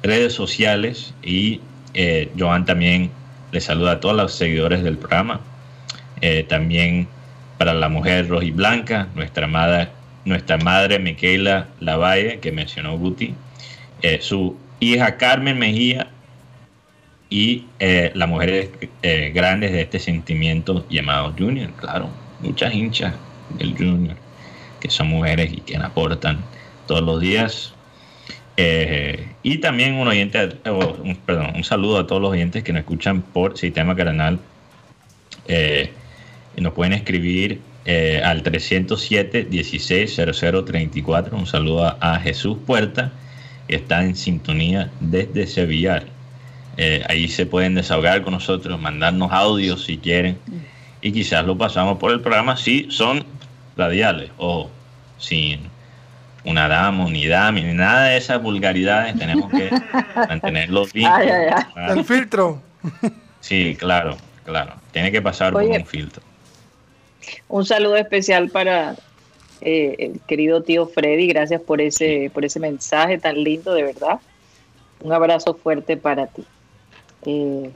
redes sociales y eh, Joan también le saluda a todos los seguidores del programa. Eh, también para la mujer roja y blanca, nuestra amada nuestra madre Miquela Lavalle, que mencionó Guti, eh, su hija Carmen Mejía y eh, las mujeres eh, grandes de este sentimiento llamado Junior, claro, muchas hinchas del Junior, que son mujeres y que aportan todos los días. y también un oyente, un, perdón, un saludo a todos los oyentes que nos escuchan por Sistema Canal. nos pueden escribir eh, al 307-160034. Un saludo a, Jesús Puerta, que está en sintonía desde Sevilla. Eh, ahí se pueden desahogar con nosotros, mandarnos audios si quieren. Y quizás lo pasamos por el programa si son radiales o sin una dama, ni dama, ni nada de esas vulgaridades. Tenemos que mantenerlo bien. El filtro. Sí, claro, claro. Tiene que pasar por un filtro. Un saludo especial para eh, el querido tío Freddy. Gracias por ese, por ese mensaje tan lindo, de verdad. Un abrazo fuerte para ti. Eh,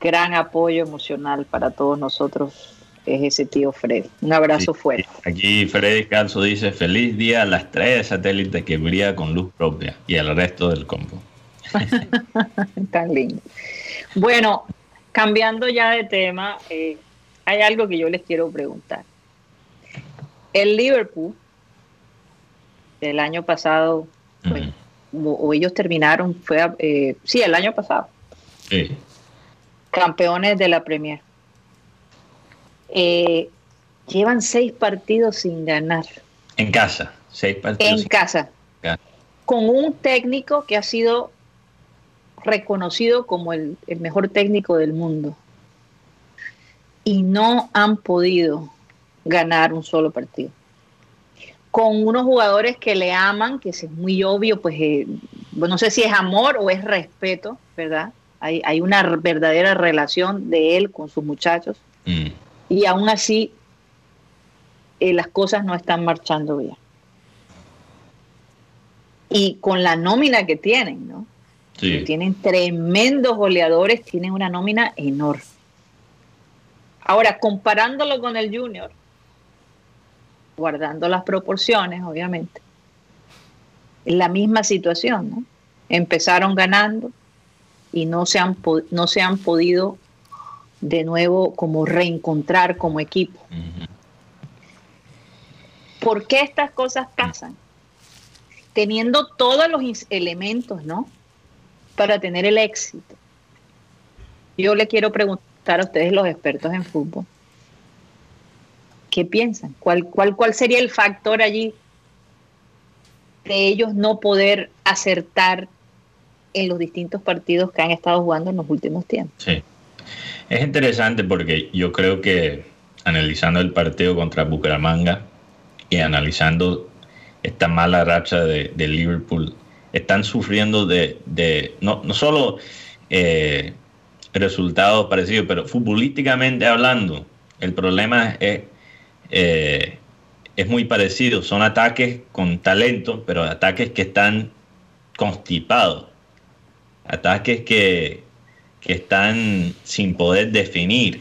gran apoyo emocional para todos nosotros es ese tío Freddy. Un abrazo fuerte. Aquí Freddy Calzo dice, feliz día a las tres satélites que brilla con luz propia y al resto del combo. Tan lindo. Bueno, cambiando ya de tema, eh, hay algo que yo les quiero preguntar. El Liverpool del año pasado, o, ellos terminaron, fue, eh, sí, el año pasado. Sí. Campeones de la Premier. Eh, llevan seis partidos sin ganar. En casa, seis partidos. En casa. Con un técnico que ha sido reconocido como el mejor técnico del mundo y no han podido ganar un solo partido. Con unos jugadores que le aman, que es muy obvio, pues eh, no sé si es amor o es respeto, ¿verdad? Hay, hay una verdadera relación de él con sus muchachos. Mm. Y aún así, eh, las cosas no están marchando bien. Y con la nómina que tienen, ¿no? tienen tremendos goleadores, tienen una nómina enorme. Ahora, comparándolo con el junior, guardando las proporciones, obviamente, es la misma situación, ¿no? Empezaron ganando y no se han, no se han podido de nuevo como reencontrar como equipo. ¿Por qué estas cosas pasan? Teniendo todos los elementos, ¿no? Para tener el éxito. Yo le quiero preguntar ustedes los expertos en fútbol. ¿Qué piensan? ¿Cuál, cuál, cuál sería el factor allí de ellos no poder acertar en los distintos partidos que han estado jugando en los últimos tiempos? Sí. Es interesante porque yo creo que analizando el partido contra Bucaramanga y analizando esta mala racha de, Liverpool, están sufriendo de, de no, no solo eh, resultados parecidos, pero futbolísticamente hablando, el problema es, eh, es muy parecido. Son ataques con talento, pero ataques que están constipados, ataques que, están sin poder definir,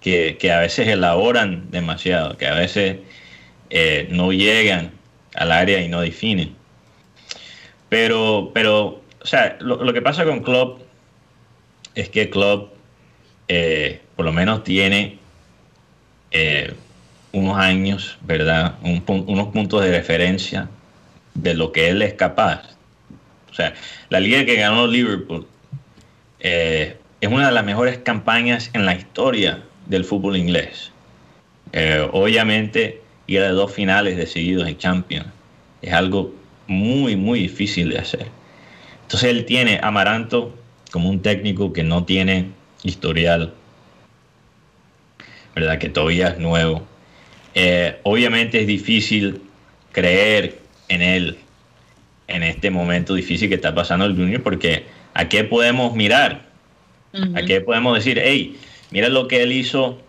que, a veces elaboran demasiado, que a veces eh, no llegan al área y no definen. Pero, pero o sea, lo, lo que pasa con Klopp es que club eh, por lo menos tiene eh, unos años, ¿verdad? unos puntos de referencia de lo que él es capaz. O sea, la liga que ganó Liverpool eh, es una de las mejores campañas en la historia del fútbol inglés. obviamente, ir a dos finales decididos en Champions es algo muy, muy difícil de hacer. Entonces él tiene Amaranto como un técnico que no tiene historial, ¿verdad? Que todavía es nuevo. Eh, obviamente es difícil creer en él en este momento difícil que está pasando el Junior, porque ¿a qué podemos mirar? ¿A qué podemos decir, hey, mira lo que él hizo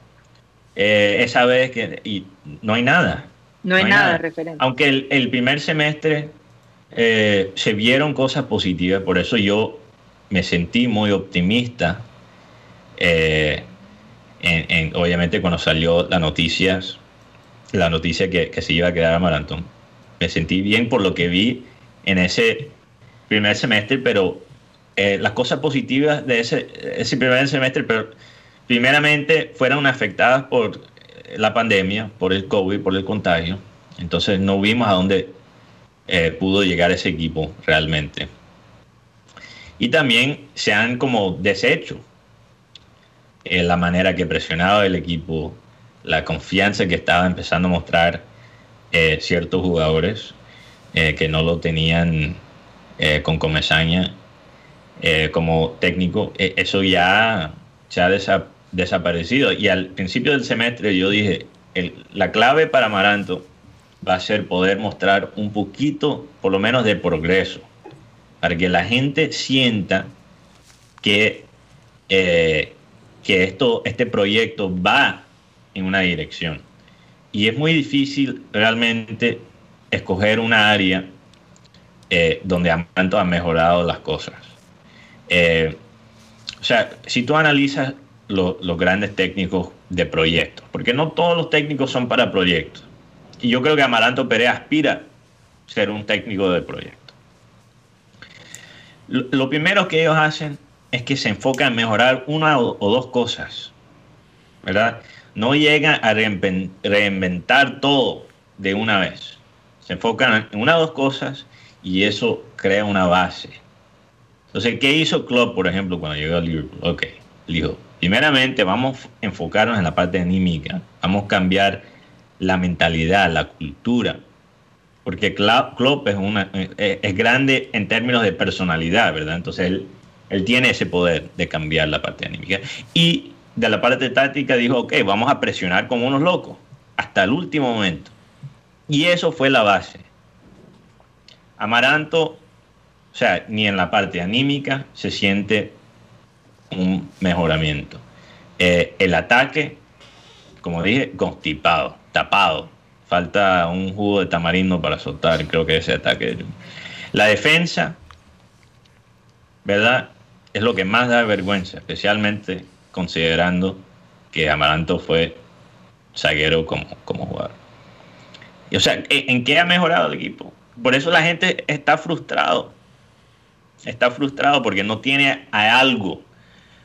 eh, esa vez que, y no hay nada? No hay, nada, referente. Aunque el, primer semestre eh, se vieron cosas positivas, por eso yo me sentí muy optimista. Eh, en, obviamente cuando salió la noticia, la noticia que, se iba a quedar a Maratón. Me sentí bien por lo que vi en ese primer semestre, pero eh, las cosas positivas de ese, ese primer semestre, pero primeramente fueron afectadas por la pandemia, por el COVID, por el contagio. Entonces no vimos a dónde eh, pudo llegar ese equipo realmente y también se han como deshecho en la manera que presionaba el equipo, la confianza que estaba empezando a mostrar eh, ciertos jugadores eh, que no lo tenían eh, con Comesaña como técnico, eso ya se ha desaparecido. Y al principio del semestre yo dije, la clave para Amaranto va a ser poder mostrar un poquito, por lo menos, de progreso, para que la gente sienta que, que esto, este proyecto va en una dirección. Y es muy difícil realmente escoger una área eh, donde Amaranto ha mejorado las cosas. Eh, o sea, si tú analizas los grandes técnicos de proyectos, porque no todos los técnicos son para proyectos. Y yo creo que Amaranto Perea aspira a ser un técnico de proyecto. Lo, primero que ellos hacen es que se enfocan en mejorar una o dos cosas, ¿verdad? no llegan a reinventar todo de una vez. Se enfocan en una o dos cosas y eso crea una base. Entonces, ¿qué hizo Klopp, por ejemplo, cuando llegó a Liverpool? Ok, dijo, primeramente vamos a enfocarnos en la parte anímica, vamos a cambiar la mentalidad, la cultura, porque Klopp es, una, es grande en términos de personalidad, ¿verdad? Entonces, él, él tiene ese poder de cambiar la parte anímica. Y de la parte táctica dijo, ok, vamos a presionar como unos locos hasta el último momento. Y eso fue la base. Amaranto, o sea, ni en la parte anímica se siente un mejoramiento. Eh, el ataque, como dije, constipado, tapado. Falta un jugo de tamarindo para soltar, creo que ese ataque. La defensa, ¿verdad? Es lo que más da vergüenza, especialmente considerando que Amaranto fue zaguero como, como jugador. Y, o sea, ¿en qué ha mejorado el equipo? Por eso la gente está frustrado. Está frustrado porque no tiene a algo.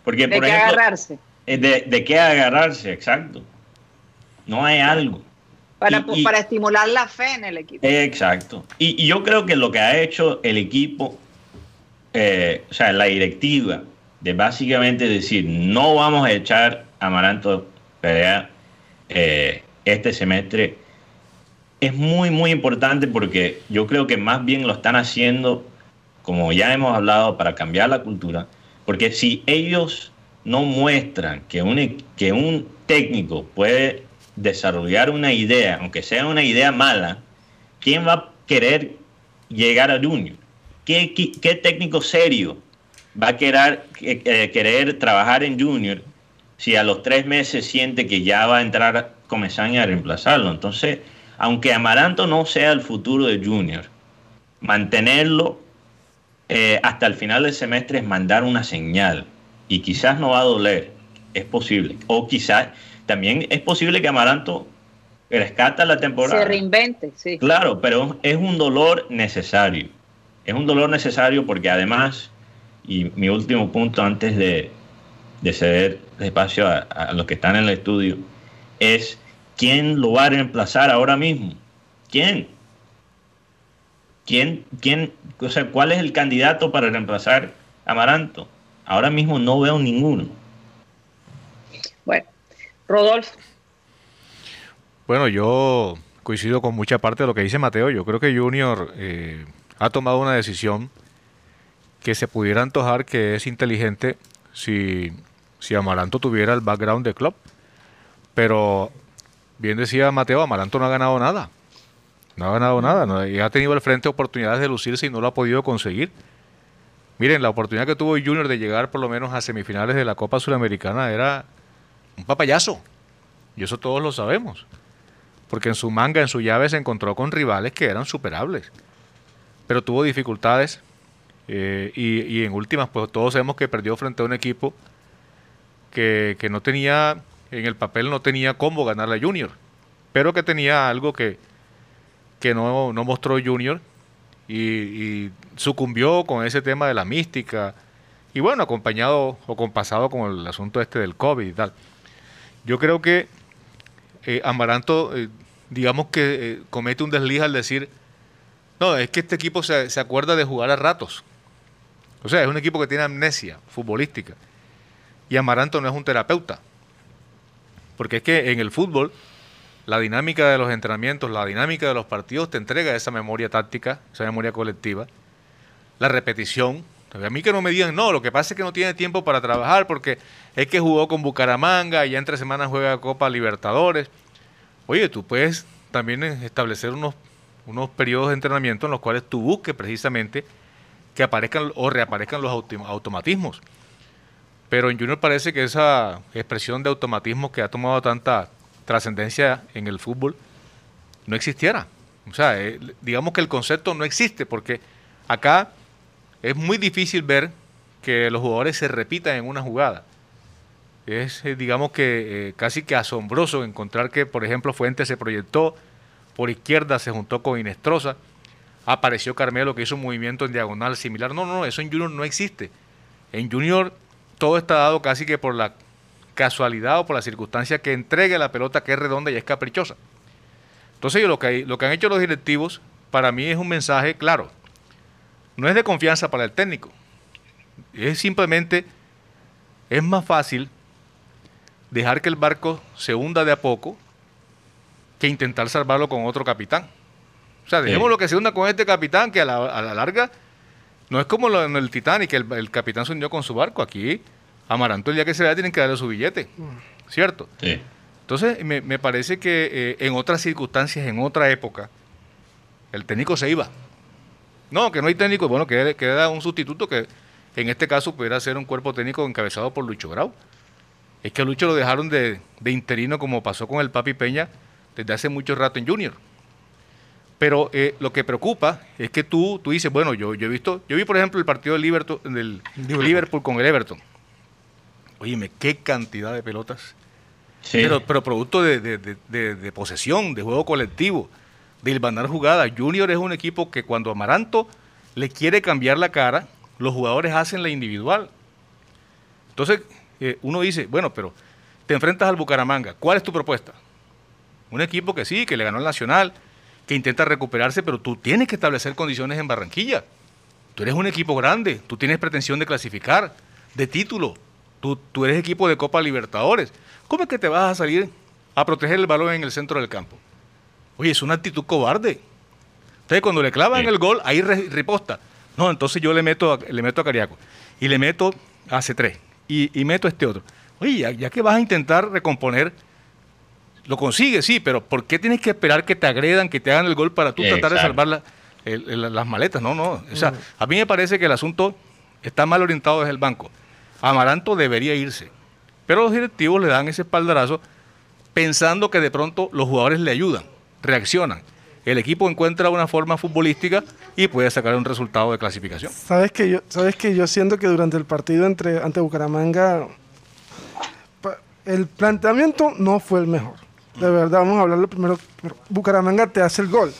Porque, de qué agarrarse. Eh, de, qué agarrarse, exacto. No hay algo. Para, para estimular la fe en el equipo. Exacto. Y, yo creo que lo que ha hecho el equipo, eh, o sea, la directiva, de básicamente decir, no vamos a echar a Amaranto Perea eh, este semestre, es muy, muy importante porque yo creo que más bien lo están haciendo, como ya hemos hablado, para cambiar la cultura, porque si ellos no muestran que un, que un técnico puede desarrollar una idea, aunque sea una idea mala, ¿quién va a querer llegar a Junior? ¿Qué, técnico serio va a querer, eh, querer trabajar en Junior si a los tres meses siente que ya va a entrar Comesaña a reemplazarlo. Entonces, aunque Amaranto no sea el futuro de Junior, mantenerlo eh, hasta el final del semestre es mandar una señal. Y quizás no va a doler, es posible. O quizás también es posible que Amaranto rescata la temporada. Se reinvente, sí. Claro, pero es un dolor necesario. Es un dolor necesario porque además y mi último punto antes de, ceder espacio a, los que están en el estudio es quién lo va a reemplazar ahora mismo. ¿Quién? ¿Quién, quién, o sea, cuál es el candidato para reemplazar a Amaranto? Ahora mismo no veo ninguno. Bueno, Rodolfo. Bueno, yo coincido con mucha parte de lo que dice Mateo. Yo creo que Junior eh, ha tomado una decisión que se pudiera antojar que es inteligente si, si Amaranto tuviera el background de club. Pero, bien decía Mateo, Amaranto no ha ganado nada. No ha ganado nada. y ha tenido al frente oportunidades de lucirse y no lo ha podido conseguir. Miren, la oportunidad que tuvo Junior de llegar por lo menos a semifinales de la Copa Sudamericana era un papayazo. Y eso todos lo sabemos. Porque en su manga, en su llave, se encontró con rivales que eran superables. Pero tuvo dificultades eh, y, en últimas, pues todos sabemos que perdió frente a un equipo que, no tenía, en el papel no tenía cómo ganar la Junior, pero que tenía algo que, que no, mostró Junior y, sucumbió con ese tema de la mística y bueno, acompañado o compasado con el asunto este del COVID y tal. Yo creo que eh, Amaranto, eh, digamos que comete un desliz al decir, no, es que este equipo se, se acuerda de jugar a ratos. O sea, es un equipo que tiene amnesia futbolística. Y Amaranto no es un terapeuta. Porque es que en el fútbol, la dinámica de los entrenamientos, la dinámica de los partidos te entrega esa memoria táctica, esa memoria colectiva, la repetición. A mí que no me digan, no, lo que pasa es que no tiene tiempo para trabajar porque es que jugó con Bucaramanga y ya entre semanas juega Copa Libertadores. Oye, tú puedes también establecer unos, unos periodos de entrenamiento en los cuales tú busques precisamente que aparezcan o reaparezcan los automatismos. Pero en Junior parece que esa expresión de automatismo que ha tomado tanta trascendencia en el fútbol no existiera. O sea, eh, digamos que el concepto no existe porque acá es muy difícil ver que los jugadores se repitan en una jugada. Es, eh, digamos que, eh, casi que asombroso encontrar que, por ejemplo, Fuentes se proyectó, por izquierda se juntó con Inestrosa, apareció Carmelo que hizo un movimiento en diagonal similar. No, no, eso en Junior no existe. En Junior todo está dado casi que por la casualidad o por la circunstancia que entregue la pelota que es redonda y es caprichosa. Entonces lo que, lo que han hecho los directivos para mí es un mensaje claro. No es de confianza para el técnico. Es simplemente, es más fácil dejar que el barco se hunda de a poco que intentar salvarlo con otro capitán. O sea, dejemos lo que se hunda con este capitán, que a la, larga no es como lo en el Titanic, que el, capitán se hundió con su barco. Aquí, Amaranto, el día que se vea, tienen que darle su billete. ¿Cierto? Sí. Entonces, me, parece que eh, en otras circunstancias, en otra época, el técnico se iba. No, que no hay técnico, bueno, que queda un sustituto que en este caso pudiera ser un cuerpo técnico encabezado por Lucho Grau. Es que a Lucho lo dejaron de, de interino como pasó con el Papi Peña desde hace mucho rato en Junior. Pero eh, lo que preocupa es que tú, tú dices, bueno, yo, yo he visto, yo vi por ejemplo el partido del Liverpool, del Liverpool con el Everton. Oye, qué cantidad de pelotas. Pero, pero producto de, posesión, de juego colectivo, de ilvanar jugadas. Junior es un equipo que cuando Amaranto le quiere cambiar la cara, los jugadores hacen la individual. Entonces, eh, uno dice, bueno, pero te enfrentas al Bucaramanga. ¿Cuál es tu propuesta? Un equipo que sí, que le ganó el Nacional, que intenta recuperarse, pero tú tienes que establecer condiciones en Barranquilla. Tú eres un equipo grande, tú tienes pretensión de clasificar, de título, tú, tú eres equipo de Copa Libertadores. ¿Cómo es que te vas a salir a proteger el balón en el centro del campo? Oye, es una actitud cobarde. Entonces, cuando le clavan el gol, ahí riposta. No, entonces yo le meto a, le meto a Cariaco y le meto a C3 y, meto a este otro. Oye, ya, ya que vas a intentar recomponer lo consigue, sí, pero ¿por qué tienes que esperar que te agredan, que te hagan el gol para tú tratar de salvar las maletas? No, no. O sea, a mí me parece que el asunto está mal orientado desde el banco. Amaranto debería irse, pero los directivos le dan ese espaldarazo pensando que de pronto los jugadores le ayudan, reaccionan. El equipo encuentra una forma futbolística y puede sacar un resultado de clasificación. Sabes que yo, sabes que yo siento que durante el partido entre ante Bucaramanga el planteamiento no fue el mejor de verdad, vamos a hablarlo primero. Bucaramanga te hace el gol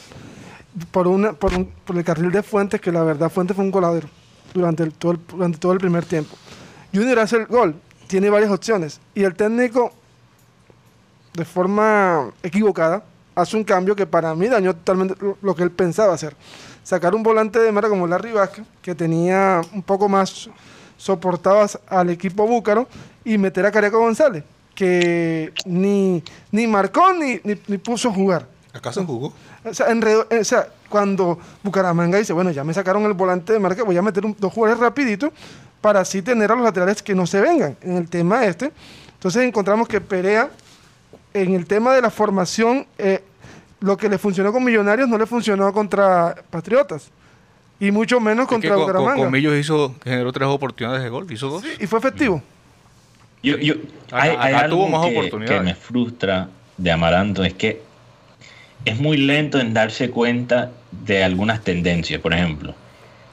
por, una, por, el carril de Fuentes, que la verdad Fuentes fue un coladero durante, todo, el, durante todo el primer tiempo. Junior hace el gol, tiene varias opciones y el técnico, de forma equivocada, hace un cambio que para mí dañó totalmente lo, que él pensaba hacer. Sacar un volante de mara como Larry Vázquez, que tenía un poco más soportadas al equipo búcaro, y meter a Cariaco González que ni, ni marcó ni, ni, puso a jugar. ¿Acaso jugó? O sea, o sea, cuando Bucaramanga dice, bueno, ya me sacaron el volante de marca, voy a meter dos jugadores rapidito para así tener a los laterales que no se vengan en el tema este. Entonces encontramos que Perea, en el tema de la formación, eh, lo que le funcionó con Millonarios no le funcionó contra Patriotas. Y mucho menos contra Bucaramanga. Con, con, hizo, generó tres oportunidades de gol, hizo dos. y fue efectivo. Yo, yo, hay, algo que, me frustra de Amaranto, es que es muy lento en darse cuenta de algunas tendencias. Por ejemplo,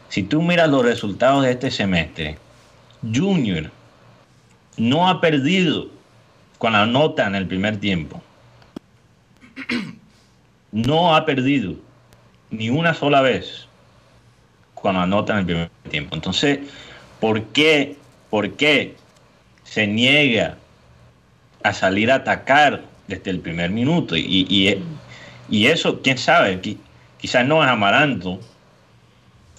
si tú miras los resultados de este semestre, Junior no ha perdido con la nota en el primer tiempo. No ha perdido ni una sola vez con la nota en el primer tiempo. Entonces, ¿por qué, por qué se niega a salir a atacar desde el primer minuto. Y, y, eso, quién sabe, quizás no es Amaranto,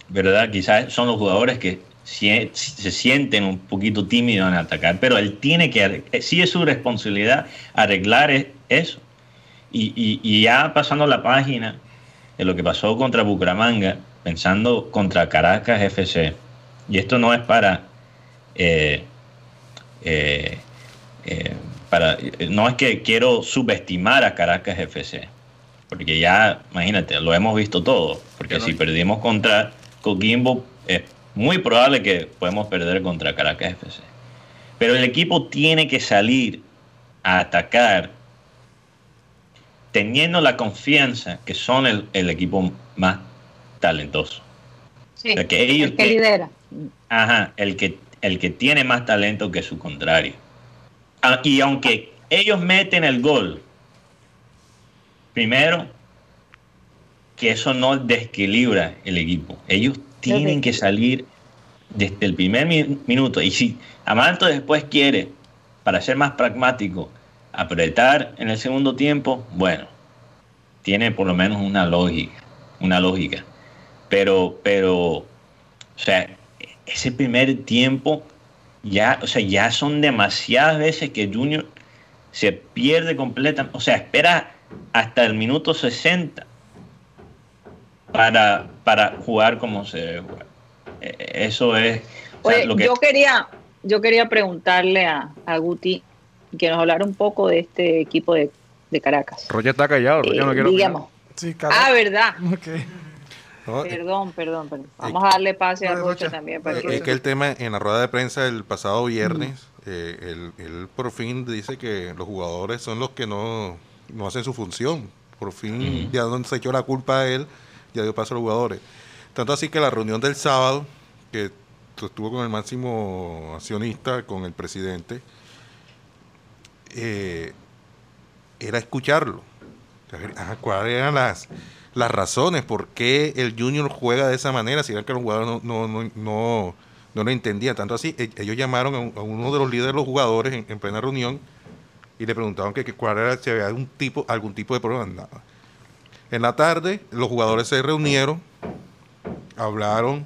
¿verdad? Quizás son los jugadores que se, sienten un poquito tímidos en atacar, pero él tiene que, sí es su responsabilidad arreglar e, eso. Y, ya pasando la página de lo que pasó contra Bucaramanga, pensando contra Caracas FC, y esto no es para, eh, eh, eh, para, no es que quiero subestimar a Caracas FC, porque ya, imagínate, lo hemos visto todo, porque si perdimos contra Coquimbo, es muy probable que podemos perder contra Caracas FC. Pero el equipo tiene que salir a atacar teniendo la confianza que son el, equipo más talentoso. Sí, el que ellos el que lidera. Ajá, el que, el que tiene más talento que su contrario. Ah, y aunque ellos meten el gol, primero, que eso no desequilibra el equipo. Ellos tienen que salir desde el primer minuto. Y si Amanto después quiere, para ser más pragmático, apretar en el segundo tiempo, bueno, tiene por lo menos una lógica, una lógica. Pero, pero, o sea, ese primer tiempo ya, o sea, ya son demasiadas veces que Junior se pierde completamente, o sea, espera hasta el minuto 60 para, para jugar como se debe jugar. E, eso es... lo que... Yo quería, yo quería preguntarle a, a Guti que nos hablara un poco de este equipo de, Caracas. Roger está callado, Roger no quiero digamos. ah, ¿verdad? perdón, perdón, perdón. Vamos a darle pase a Rocha también. Para que... Es que el tema en la rueda de prensa el pasado viernes, eh, él, por fin dice que los jugadores son los que no, no hacen su función. Por fin ya no se echó la culpa a él, ya dio paso a los jugadores. Tanto así que la reunión del sábado, que estuvo con el máximo accionista, con el presidente, eh, era escucharlo. ¿Cuáles eran las, las razones por qué el Junior juega de esa manera? Si era que los jugadores no, no, no, no, lo entendían. Tanto así, e, ellos llamaron a, uno de los líderes de los jugadores en, plena reunión y le preguntaron que, cuál era, si había algún tipo, algún tipo de problema. En la tarde, los jugadores se reunieron, hablaron,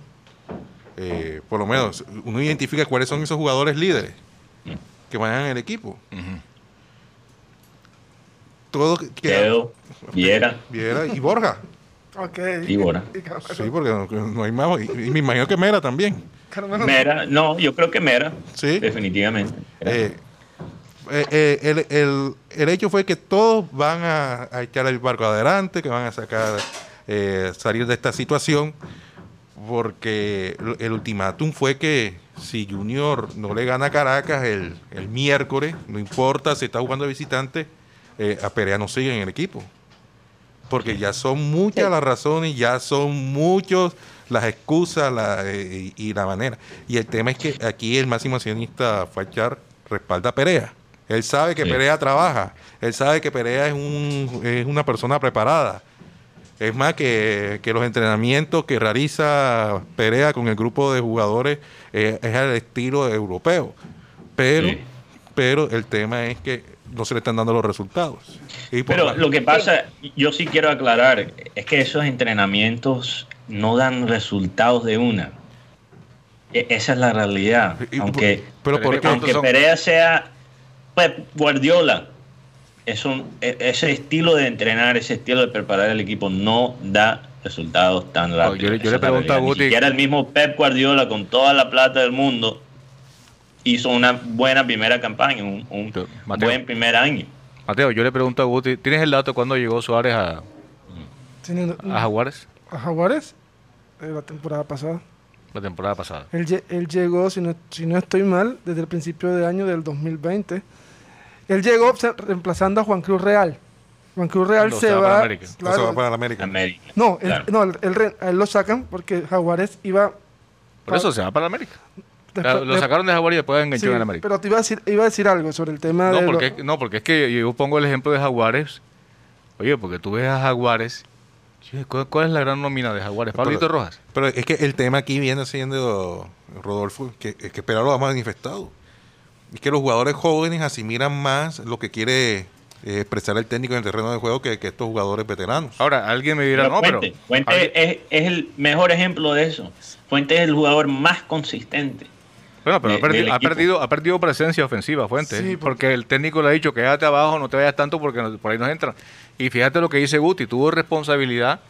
eh, por lo menos uno identifica cuáles son esos jugadores líderes que en el equipo todo Quedo, Viera. Viera y Borja. Ok. Y Borja. Sí, porque no, hay más. Y, me imagino que Mera también. Mera, no, yo creo que Mera. Sí. Definitivamente. Eh, eh, eh, el, el, el, hecho fue que todos van a, a, echar el barco adelante, que van a sacar, salir de esta situación, porque el ultimátum fue que si Junior no le gana a Caracas el, el miércoles, no importa si está jugando de visitante, eh, a Perea no sigue en el equipo. Porque ya son muchas las razones, ya son muchos las excusas eh, y, la manera. Y el tema es que aquí el máximo accionista Fachar respalda a Perea. Él sabe que Perea trabaja, él sabe que Perea es, un, es una persona preparada. Es más que, los entrenamientos que realiza Perea con el grupo de jugadores eh, es al estilo europeo. Pero, pero el tema es que no se le están dando los resultados. Pero lo que pasa, yo sí quiero aclarar, es que esos entrenamientos no dan resultados de una. E, esa es la realidad. aunque pero aunque Perea sea pues, Guardiola, es un, e, ese estilo de entrenar, ese estilo de preparar el equipo no da resultados tan rápidos. yo, le pregunto a Guti. Ni el mismo Pep Guardiola con toda la plata del mundo hizo una buena primera campaña, un, buen primer año. Mateo, yo le pregunto a Guti, ¿tienes el dato cuándo llegó Suárez a, a Jaguares? ¿A Jaguares? Eh, la temporada pasada. La temporada pasada. Él, él llegó, si no, si no estoy mal, desde el principio de año del 2020. Él llegó reemplazando a Juan Cruz Real. Juan Cruz Real se, va, claro, se va para América. No, no él, lo sacan porque Jaguares iba... Por eso se va para América lo sacaron de Jaguares y después enganchó en América. Pero te iba a, decir, iba a decir algo sobre el tema no, de. Porque, No, porque es que yo pongo el ejemplo de Jaguares. Oye, porque tú ves a Jaguares. ¿Cuál, es la gran nómina de Jaguares? Pablito Rojas. Pero es que el tema aquí viene siendo, Rodolfo, que, es que lo ha manifestado. Es que los jugadores jóvenes asimilan más lo que quiere eh, expresar el técnico en el terreno de juego que, estos jugadores veteranos. Ahora, alguien me dirá, no, pero... Fuente es, el mejor ejemplo de eso. Fuente es el jugador más consistente. Bueno, pero ha, perdido, ha, perdido, presencia ofensiva, Fuente. porque el técnico le ha dicho, quédate abajo, no te vayas tanto porque por ahí nos entran. Y fíjate lo que dice Guti, tuvo responsabilidad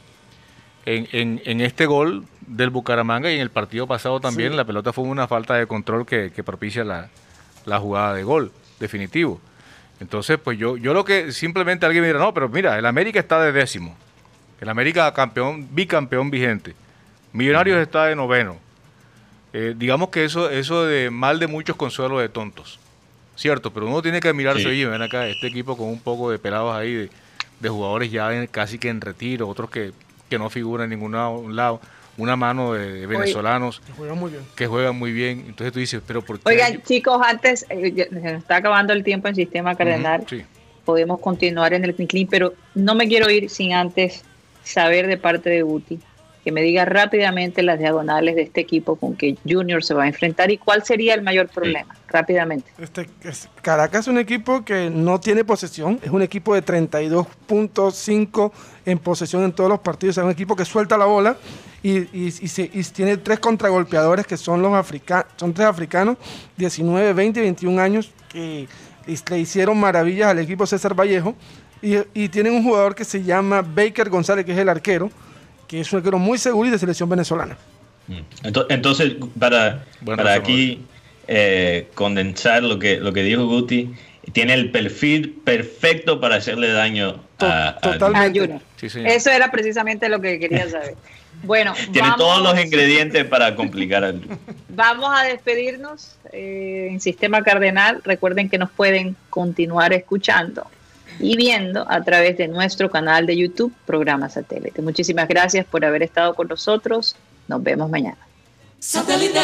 en, en, este gol del Bucaramanga y en el partido pasado también la pelota fue una falta de control que, propicia la, la jugada de gol, definitivo. Entonces, pues yo, yo lo que simplemente alguien me dirá, no, pero mira, el América está de décimo. El América campeón, bicampeón vigente. Millonarios está de noveno. Eh, digamos que eso, eso de mal de muchos consuelo de tontos. Cierto, pero uno tiene que admirarse, oye, ven acá, este equipo con un poco de pelados ahí, de, de jugadores ya casi que en retiro, otros que, que no figuran en ningún lado una mano de venezolanos que juegan muy bien. Que juegan muy bien. Entonces tú dices, pero ¿por qué? Oigan, chicos, antes eh, se nos está acabando el tiempo en Sistema Cardenal. Podemos continuar en el Clean, pero no me quiero ir sin antes saber de parte de Guti que me diga rápidamente las diagonales de este equipo con que Junior se va a enfrentar y cuál sería el mayor problema, rápidamente. Este, Caracas es un equipo que no tiene posesión, es un equipo de 32.5 en posesión en todos los partidos, es un equipo que suelta la bola y, tiene tres contragolpeadores que son los africanos, son tres africanos, 19, 20 y 21 años, que le hicieron maravillas al equipo César Vallejo y, y tienen un jugador que se llama Baker González, que es el arquero que es un arquero muy seguro y de selección venezolana. Mm. Entonces, para, para aquí eh, condensar lo que, lo que dijo Guti, tiene el perfil perfecto para hacerle daño a, Totalmente. Eso era precisamente lo que quería saber. Bueno, tiene todos los ingredientes para complicar al Vamos a despedirnos eh, en Sistema Cardenal. Recuerden que nos pueden continuar escuchando y viendo a través de nuestro canal de YouTube, Programa Satélite. Muchísimas gracias por haber estado con nosotros. Nos vemos mañana. Satélite.